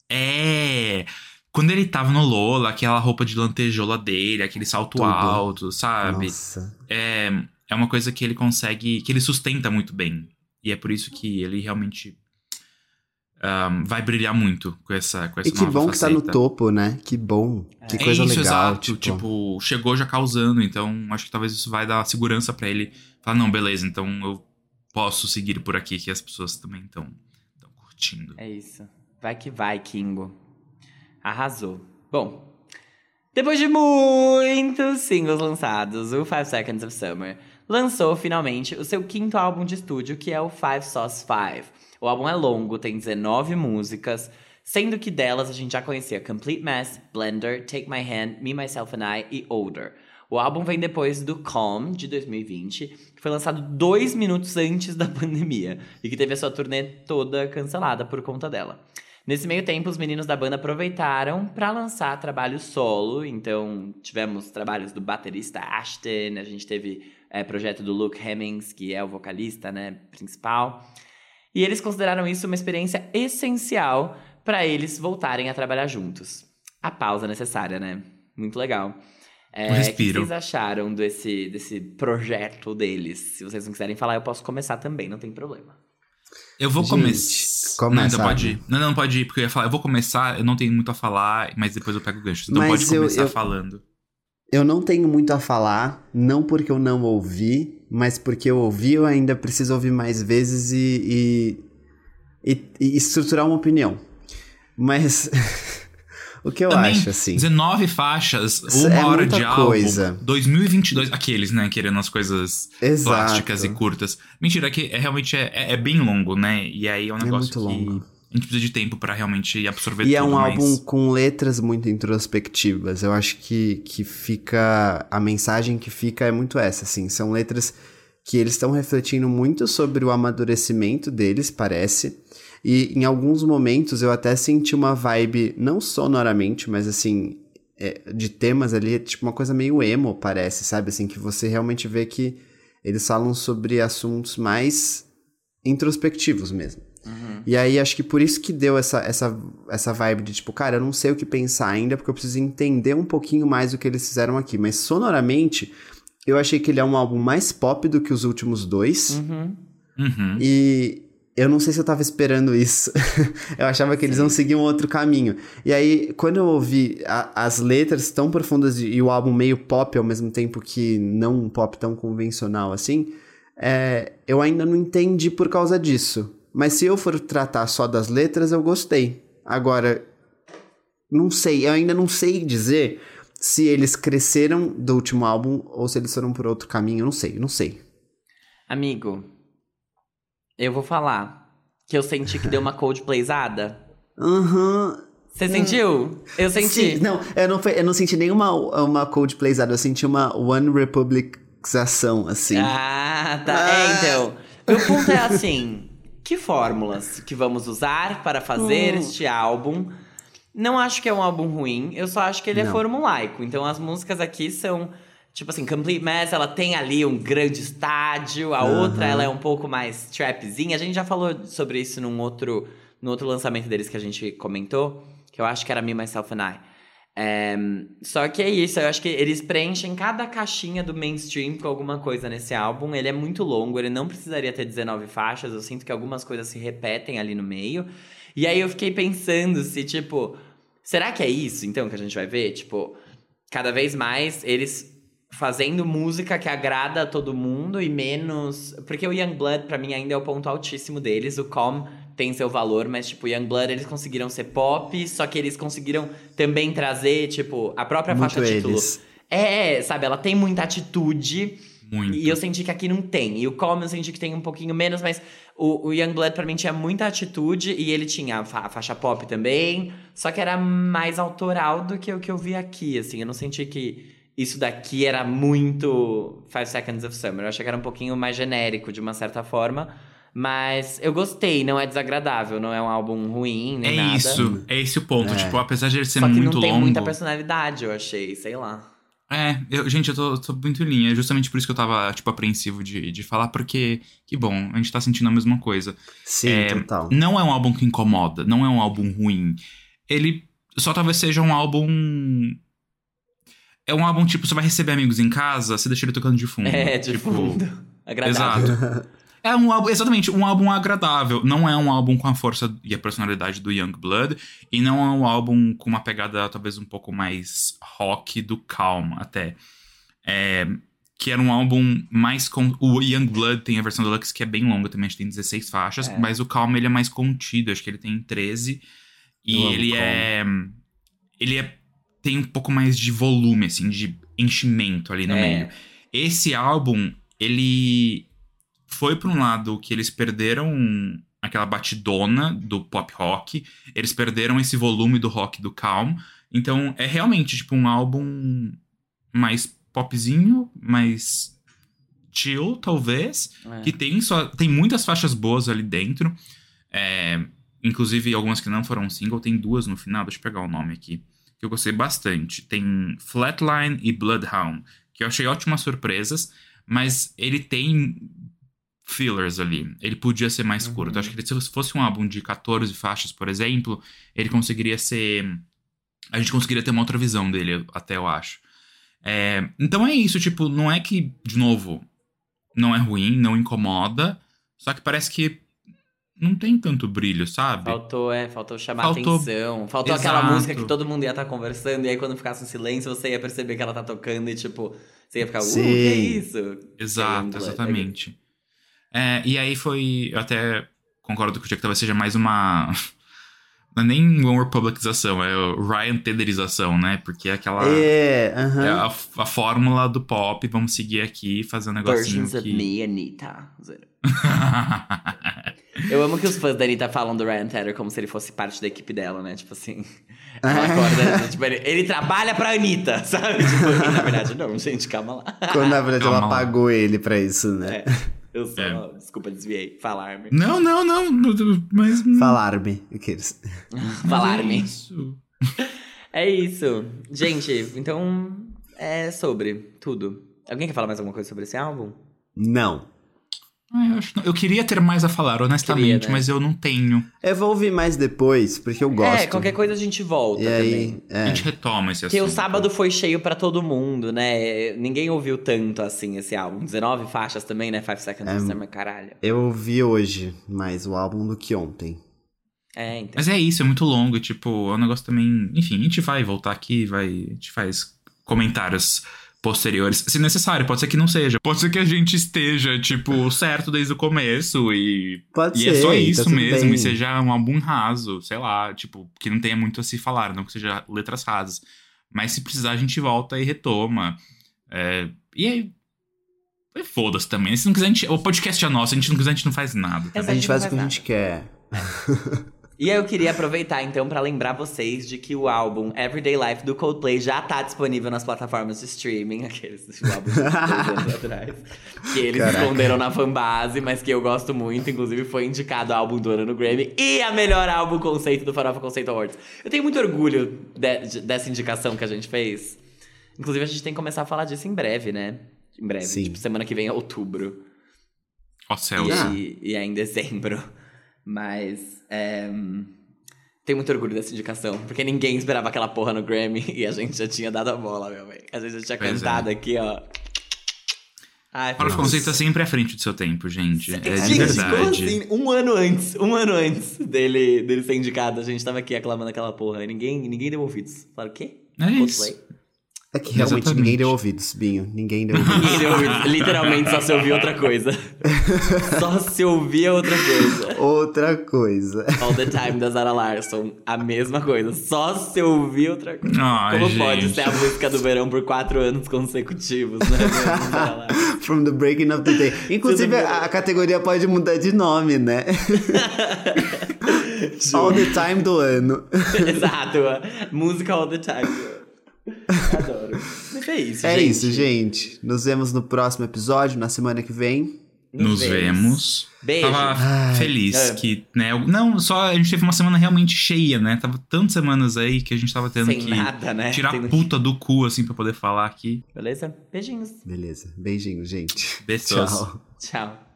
B: É! Quando ele tava no Lola, aquela roupa de lantejola dele, aquele salto Tudo. alto, sabe?
D: Nossa.
B: É, é uma coisa que ele consegue. que ele sustenta muito bem. E é por isso que ele realmente. Um, vai brilhar muito com essa, com essa
D: E que bom
B: faceta.
D: que tá no topo, né? Que bom. Que é coisa isso, legal. Exato.
B: Tipo... tipo, chegou já causando, então acho que talvez isso vai dar segurança para ele. Falar, não, beleza, então eu posso seguir por aqui que as pessoas também estão curtindo.
C: É isso. Vai que vai, Kingo. Arrasou. Bom, depois de muitos singles lançados, o Five Seconds of Summer lançou finalmente o seu quinto álbum de estúdio, que é o Five Sauce Five. O álbum é longo, tem 19 músicas, sendo que delas a gente já conhecia Complete Mess, Blender, Take My Hand, Me, Myself and I e Older. O álbum vem depois do Calm, de 2020, que foi lançado dois minutos antes da pandemia e que teve a sua turnê toda cancelada por conta dela. Nesse meio tempo, os meninos da banda aproveitaram para lançar trabalho solo. Então, tivemos trabalhos do baterista Ashton, a gente teve é, projeto do Luke Hemmings, que é o vocalista né, principal. E eles consideraram isso uma experiência essencial para eles voltarem a trabalhar juntos. A pausa necessária, né? Muito legal. É, o que vocês acharam desse, desse projeto deles? Se vocês não quiserem falar, eu posso começar também, não tem problema.
B: Eu vou começar. Começa. Não, pode ir. Não, não, pode ir, porque eu ia falar. Eu vou começar, eu não tenho muito a falar, mas depois eu pego o gancho. Então mas pode começar eu, falando.
D: Eu não tenho muito a falar, não porque eu não ouvi, mas porque eu ouvi, eu ainda preciso ouvir mais vezes e, e, e, e estruturar uma opinião. Mas. O que eu Também, acho, assim.
B: 19 faixas, uma é hora de coisa. álbum. 2022. Aqueles, né? Querendo as coisas Exato. plásticas e curtas. Mentira, que é, realmente é, é, é, bem longo, né? E aí é um é negócio é muito que longo. A gente precisa de tempo para realmente absorver e
D: tudo.
B: E
D: é um
B: mas...
D: álbum com letras muito introspectivas. Eu acho que, que fica. A mensagem que fica é muito essa, assim. São letras que eles estão refletindo muito sobre o amadurecimento deles, parece. E em alguns momentos eu até senti uma vibe, não sonoramente, mas assim, é, de temas ali, tipo uma coisa meio emo, parece, sabe? Assim, que você realmente vê que eles falam sobre assuntos mais introspectivos mesmo. Uhum. E aí acho que por isso que deu essa, essa, essa vibe de tipo, cara, eu não sei o que pensar ainda, porque eu preciso entender um pouquinho mais o que eles fizeram aqui. Mas sonoramente, eu achei que ele é um álbum mais pop do que os últimos dois.
C: Uhum.
B: Uhum.
D: E eu não sei se eu tava esperando isso. eu achava que eles iam seguir um outro caminho. E aí, quando eu ouvi a, as letras tão profundas e o álbum meio pop ao mesmo tempo que não um pop tão convencional assim, é, eu ainda não entendi por causa disso. Mas se eu for tratar só das letras, eu gostei. Agora, não sei, eu ainda não sei dizer se eles cresceram do último álbum ou se eles foram por outro caminho, eu não sei, não sei.
C: Amigo, eu vou falar que eu senti que deu uma Coldplayzada.
D: Aham. Uhum.
C: Você sentiu? Eu senti.
D: Sim, não, eu não, eu não senti nenhuma uma Coldplayzada, eu senti uma One Republicação, assim.
C: Ah, tá. Ah. É, então. Meu ponto é assim: que fórmulas que vamos usar para fazer hum. este álbum? Não acho que é um álbum ruim, eu só acho que ele é não. é formulaico. Então as músicas aqui são Tipo assim, Complete Mess, ela tem ali um grande estádio, a uhum. outra ela é um pouco mais trapzinha. A gente já falou sobre isso num outro, no outro lançamento deles que a gente comentou, que eu acho que era Me, Myself and I. É, só que é isso, eu acho que eles preenchem cada caixinha do mainstream com alguma coisa nesse álbum. Ele é muito longo, ele não precisaria ter 19 faixas, eu sinto que algumas coisas se repetem ali no meio. E aí eu fiquei pensando se, tipo, será que é isso então que a gente vai ver? Tipo, cada vez mais eles fazendo música que agrada a todo mundo e menos. Porque o Youngblood, para mim, ainda é o ponto altíssimo deles. O Calm tem seu valor, mas, tipo, o Youngblood, eles conseguiram ser pop, só que eles conseguiram também trazer, tipo, a própria Muito faixa eles. título. É, sabe, ela tem muita atitude.
B: Muito.
C: E eu senti que aqui não tem. E o Calm eu senti que tem um pouquinho menos, mas o, o Youngblood pra mim tinha muita atitude e ele tinha a, fa a, faixa pop também. Só que era mais autoral do que o que eu vi aqui, assim. Eu não senti que isso daqui era muito Five Seconds of Summer. Eu achei que era um pouquinho mais genérico, de uma certa forma. Mas eu gostei, não é desagradável, não é um álbum ruim, nem
B: é
C: nada.
B: É isso, é esse o ponto. É. Tipo, apesar de ele ser
C: Só que
B: muito
C: não tem
B: longo,
C: muita personalidade, eu achei, sei lá.
B: É, eu, gente, eu tô, tô, muito em linha. É justamente por isso que eu tava, tipo, apreensivo de, de falar, porque, que bom, a gente tá sentindo a mesma coisa.
D: Sim,
B: é,
D: total.
B: Não é um álbum que incomoda, não é um álbum ruim. Ele só talvez seja um álbum é um álbum, tipo, você vai receber amigos em casa, você deixa ele tocando de fundo.
C: É, de tipo, fundo. Agradável.
B: Exato. É um álbum, exatamente, um álbum agradável. Não é um álbum com a força e a personalidade do Young Blood. E não é um álbum com uma pegada talvez um pouco mais rock do Calm, até. É, que era um álbum mais. com O Young Blood tem a versão deluxe que é bem longa também, acho que tem 16 faixas. É. Mas o Calm ele é mais contido, acho que ele tem 13. E ele é. Ele é tem um pouco mais de volume, assim, de enchimento ali no é. meio. Esse álbum, ele foi para um lado que eles perderam aquela batidona do pop rock, eles perderam esse volume do rock do Calm. Então é realmente tipo um álbum mais popzinho, mais chill, talvez, é. que tem só tem muitas faixas boas ali dentro. É, inclusive algumas que não foram single, tem duas no final, deixa eu pegar o nome aqui que eu gostei bastante. Tem Flatline e Bloodhound, que eu achei ótimas surpresas, mas ele tem fillers ali. Ele podia ser mais uhum. curto. Acho que se fosse um álbum de 14 faixas, por exemplo, ele conseguiria ser. A gente conseguiria ter uma outra visão dele, até eu acho. É... Então é isso, tipo, não é que, de novo, não é ruim, não incomoda, só que parece que não tem tanto brilho, sabe?
C: Faltou, é, faltou chamar faltou... atenção. Faltou Exato. aquela música que todo mundo ia estar tá conversando, e aí quando ficasse um silêncio, você ia perceber que ela tá tocando e, tipo, você ia ficar, uh, que é isso?
B: Exato, exatamente. É, e aí foi. Eu até concordo com o que talvez seja mais uma. Não é nem uma republicização, é Ryan Tederização, né? Porque é aquela.
D: É, uh -huh.
B: é a, a, fórmula do pop, vamos seguir aqui, fazer um negocinho
C: Versions
B: que...
C: of me, Anitta. Eu amo que os fãs da Anitta falam do Ryan Tedder como se ele fosse parte da equipe dela, né? Tipo assim. Ela acorda, tipo, ele, ele trabalha pra Anitta, sabe? Tipo, e na verdade, não, gente, calma lá.
D: Quando na verdade
B: Calma
D: ela
B: lá.
D: pagou ele pra isso, né?
C: É, eu só.
B: É.
C: Desculpa, desviei. Falar-me.
B: Não, não, não. Mas.
D: Falar-me.
C: Falar-me.
B: É isso.
C: É isso. Gente, então. É sobre tudo. Alguém quer falar mais alguma coisa sobre esse álbum?
D: Não.
B: Ah, eu, acho- eu queria ter mais a falar, honestamente,
C: Queria, né?
B: mas eu não tenho.
D: Eu vou ouvir mais depois, porque eu gosto.
C: É, qualquer coisa a gente volta
D: E
C: também.
D: aí,
B: A
D: é.
B: gente retoma esse
C: Porque
B: assunto.
C: o sábado foi cheio pra todo mundo, né? Ninguém ouviu tanto assim esse álbum. 19 faixas também, né? Five Seconds
D: É.
C: of Summer, caralho.
D: Eu ouvi hoje mais o álbum do que ontem.
C: É, então.
B: Mas é isso, é muito longo, tipo, é um negócio também. Enfim, a gente vai voltar aqui, vai. A gente faz comentários posteriores, se necessário. Pode ser que não seja. Pode ser que a gente esteja, tipo, certo desde o começo e.
D: Pode
B: E
D: ser.
B: é só
D: tá
B: isso
D: tudo
B: mesmo,
D: bem.
B: e seja um álbum raso, sei lá, tipo, que não tenha muito a se falar, não que seja letras rasas. Mas se precisar, a gente volta e retoma. É, e aí. e Foda-se também. Se não quiser, a gente, o podcast é nosso, a gente não quiser, a gente não faz nada.
C: Exato.
D: A gente faz o que a gente quer.
C: E aí eu queria aproveitar então pra lembrar vocês de que o álbum Everyday Life do Coldplay já tá disponível nas plataformas de streaming, aqueles álbum de dois anos atrás, que eles
D: Caraca.
C: esconderam na fanbase, mas que eu gosto muito, inclusive foi indicado álbum do ano no Grammy e a melhor álbum conceito do Farofa Conceito Awards. Eu tenho muito orgulho de- de- dessa indicação que a gente fez. Inclusive a gente tem que começar a falar disso em breve, né? Em breve,
D: Sim.
C: tipo semana que vem é outubro.
B: Ó céus.
C: E,
D: Ah.
C: aí- e é em dezembro. Mas. É, tenho muito orgulho dessa indicação. Porque ninguém esperava aquela porra no Grammy e a gente já tinha dado a bola, meu bem. A gente já tinha
B: Pois é.
C: cantado aqui, ó. Ai,
B: Para o
C: foi-
B: conceito tá sempre à frente do seu tempo, gente. É de
C: Gente,
B: verdade.
C: assim? Um ano antes, um ano antes dele, dele ser indicado, a gente tava aqui aclamando aquela porra. E ninguém, ninguém deu ouvidos. Falaram o quê?
B: É isso.
D: É que realmente
B: Exatamente.
D: ninguém deu ouvidos, Binho. Ninguém deu ouvidos.
C: Ninguém deu ouvidos. Literalmente só se ouvia outra coisa. só se ouvia outra coisa.
D: Outra coisa.
C: All the Time da Zara Larson. A mesma coisa. Só se ouvir outra coisa.
B: Ai,
C: Como
B: gente.
C: pode ser a música do verão por quatro anos consecutivos, né?
D: From the breaking of the day. Inclusive, a, a categoria pode mudar de nome, né? All the time do ano.
C: Exato. Música all the time. Adoro. Mas é isso,
D: É
C: gente.
D: isso, gente. Nos vemos no próximo episódio, na semana que vem.
B: Nos vemos.
C: Beijo.
B: Tava
D: Ai.
B: feliz
C: É.
B: que, né? Não, só a gente teve uma semana realmente cheia, né? Tava tantas semanas aí que a gente tava tendo
C: Sem
B: que
C: nada, né?
B: tirar
C: que-
B: puta do cu, assim, pra poder falar aqui.
C: Beleza? Beijinhos.
D: Beleza. Beijinho, gente.
B: Beijos.
D: Tchau.
C: Tchau.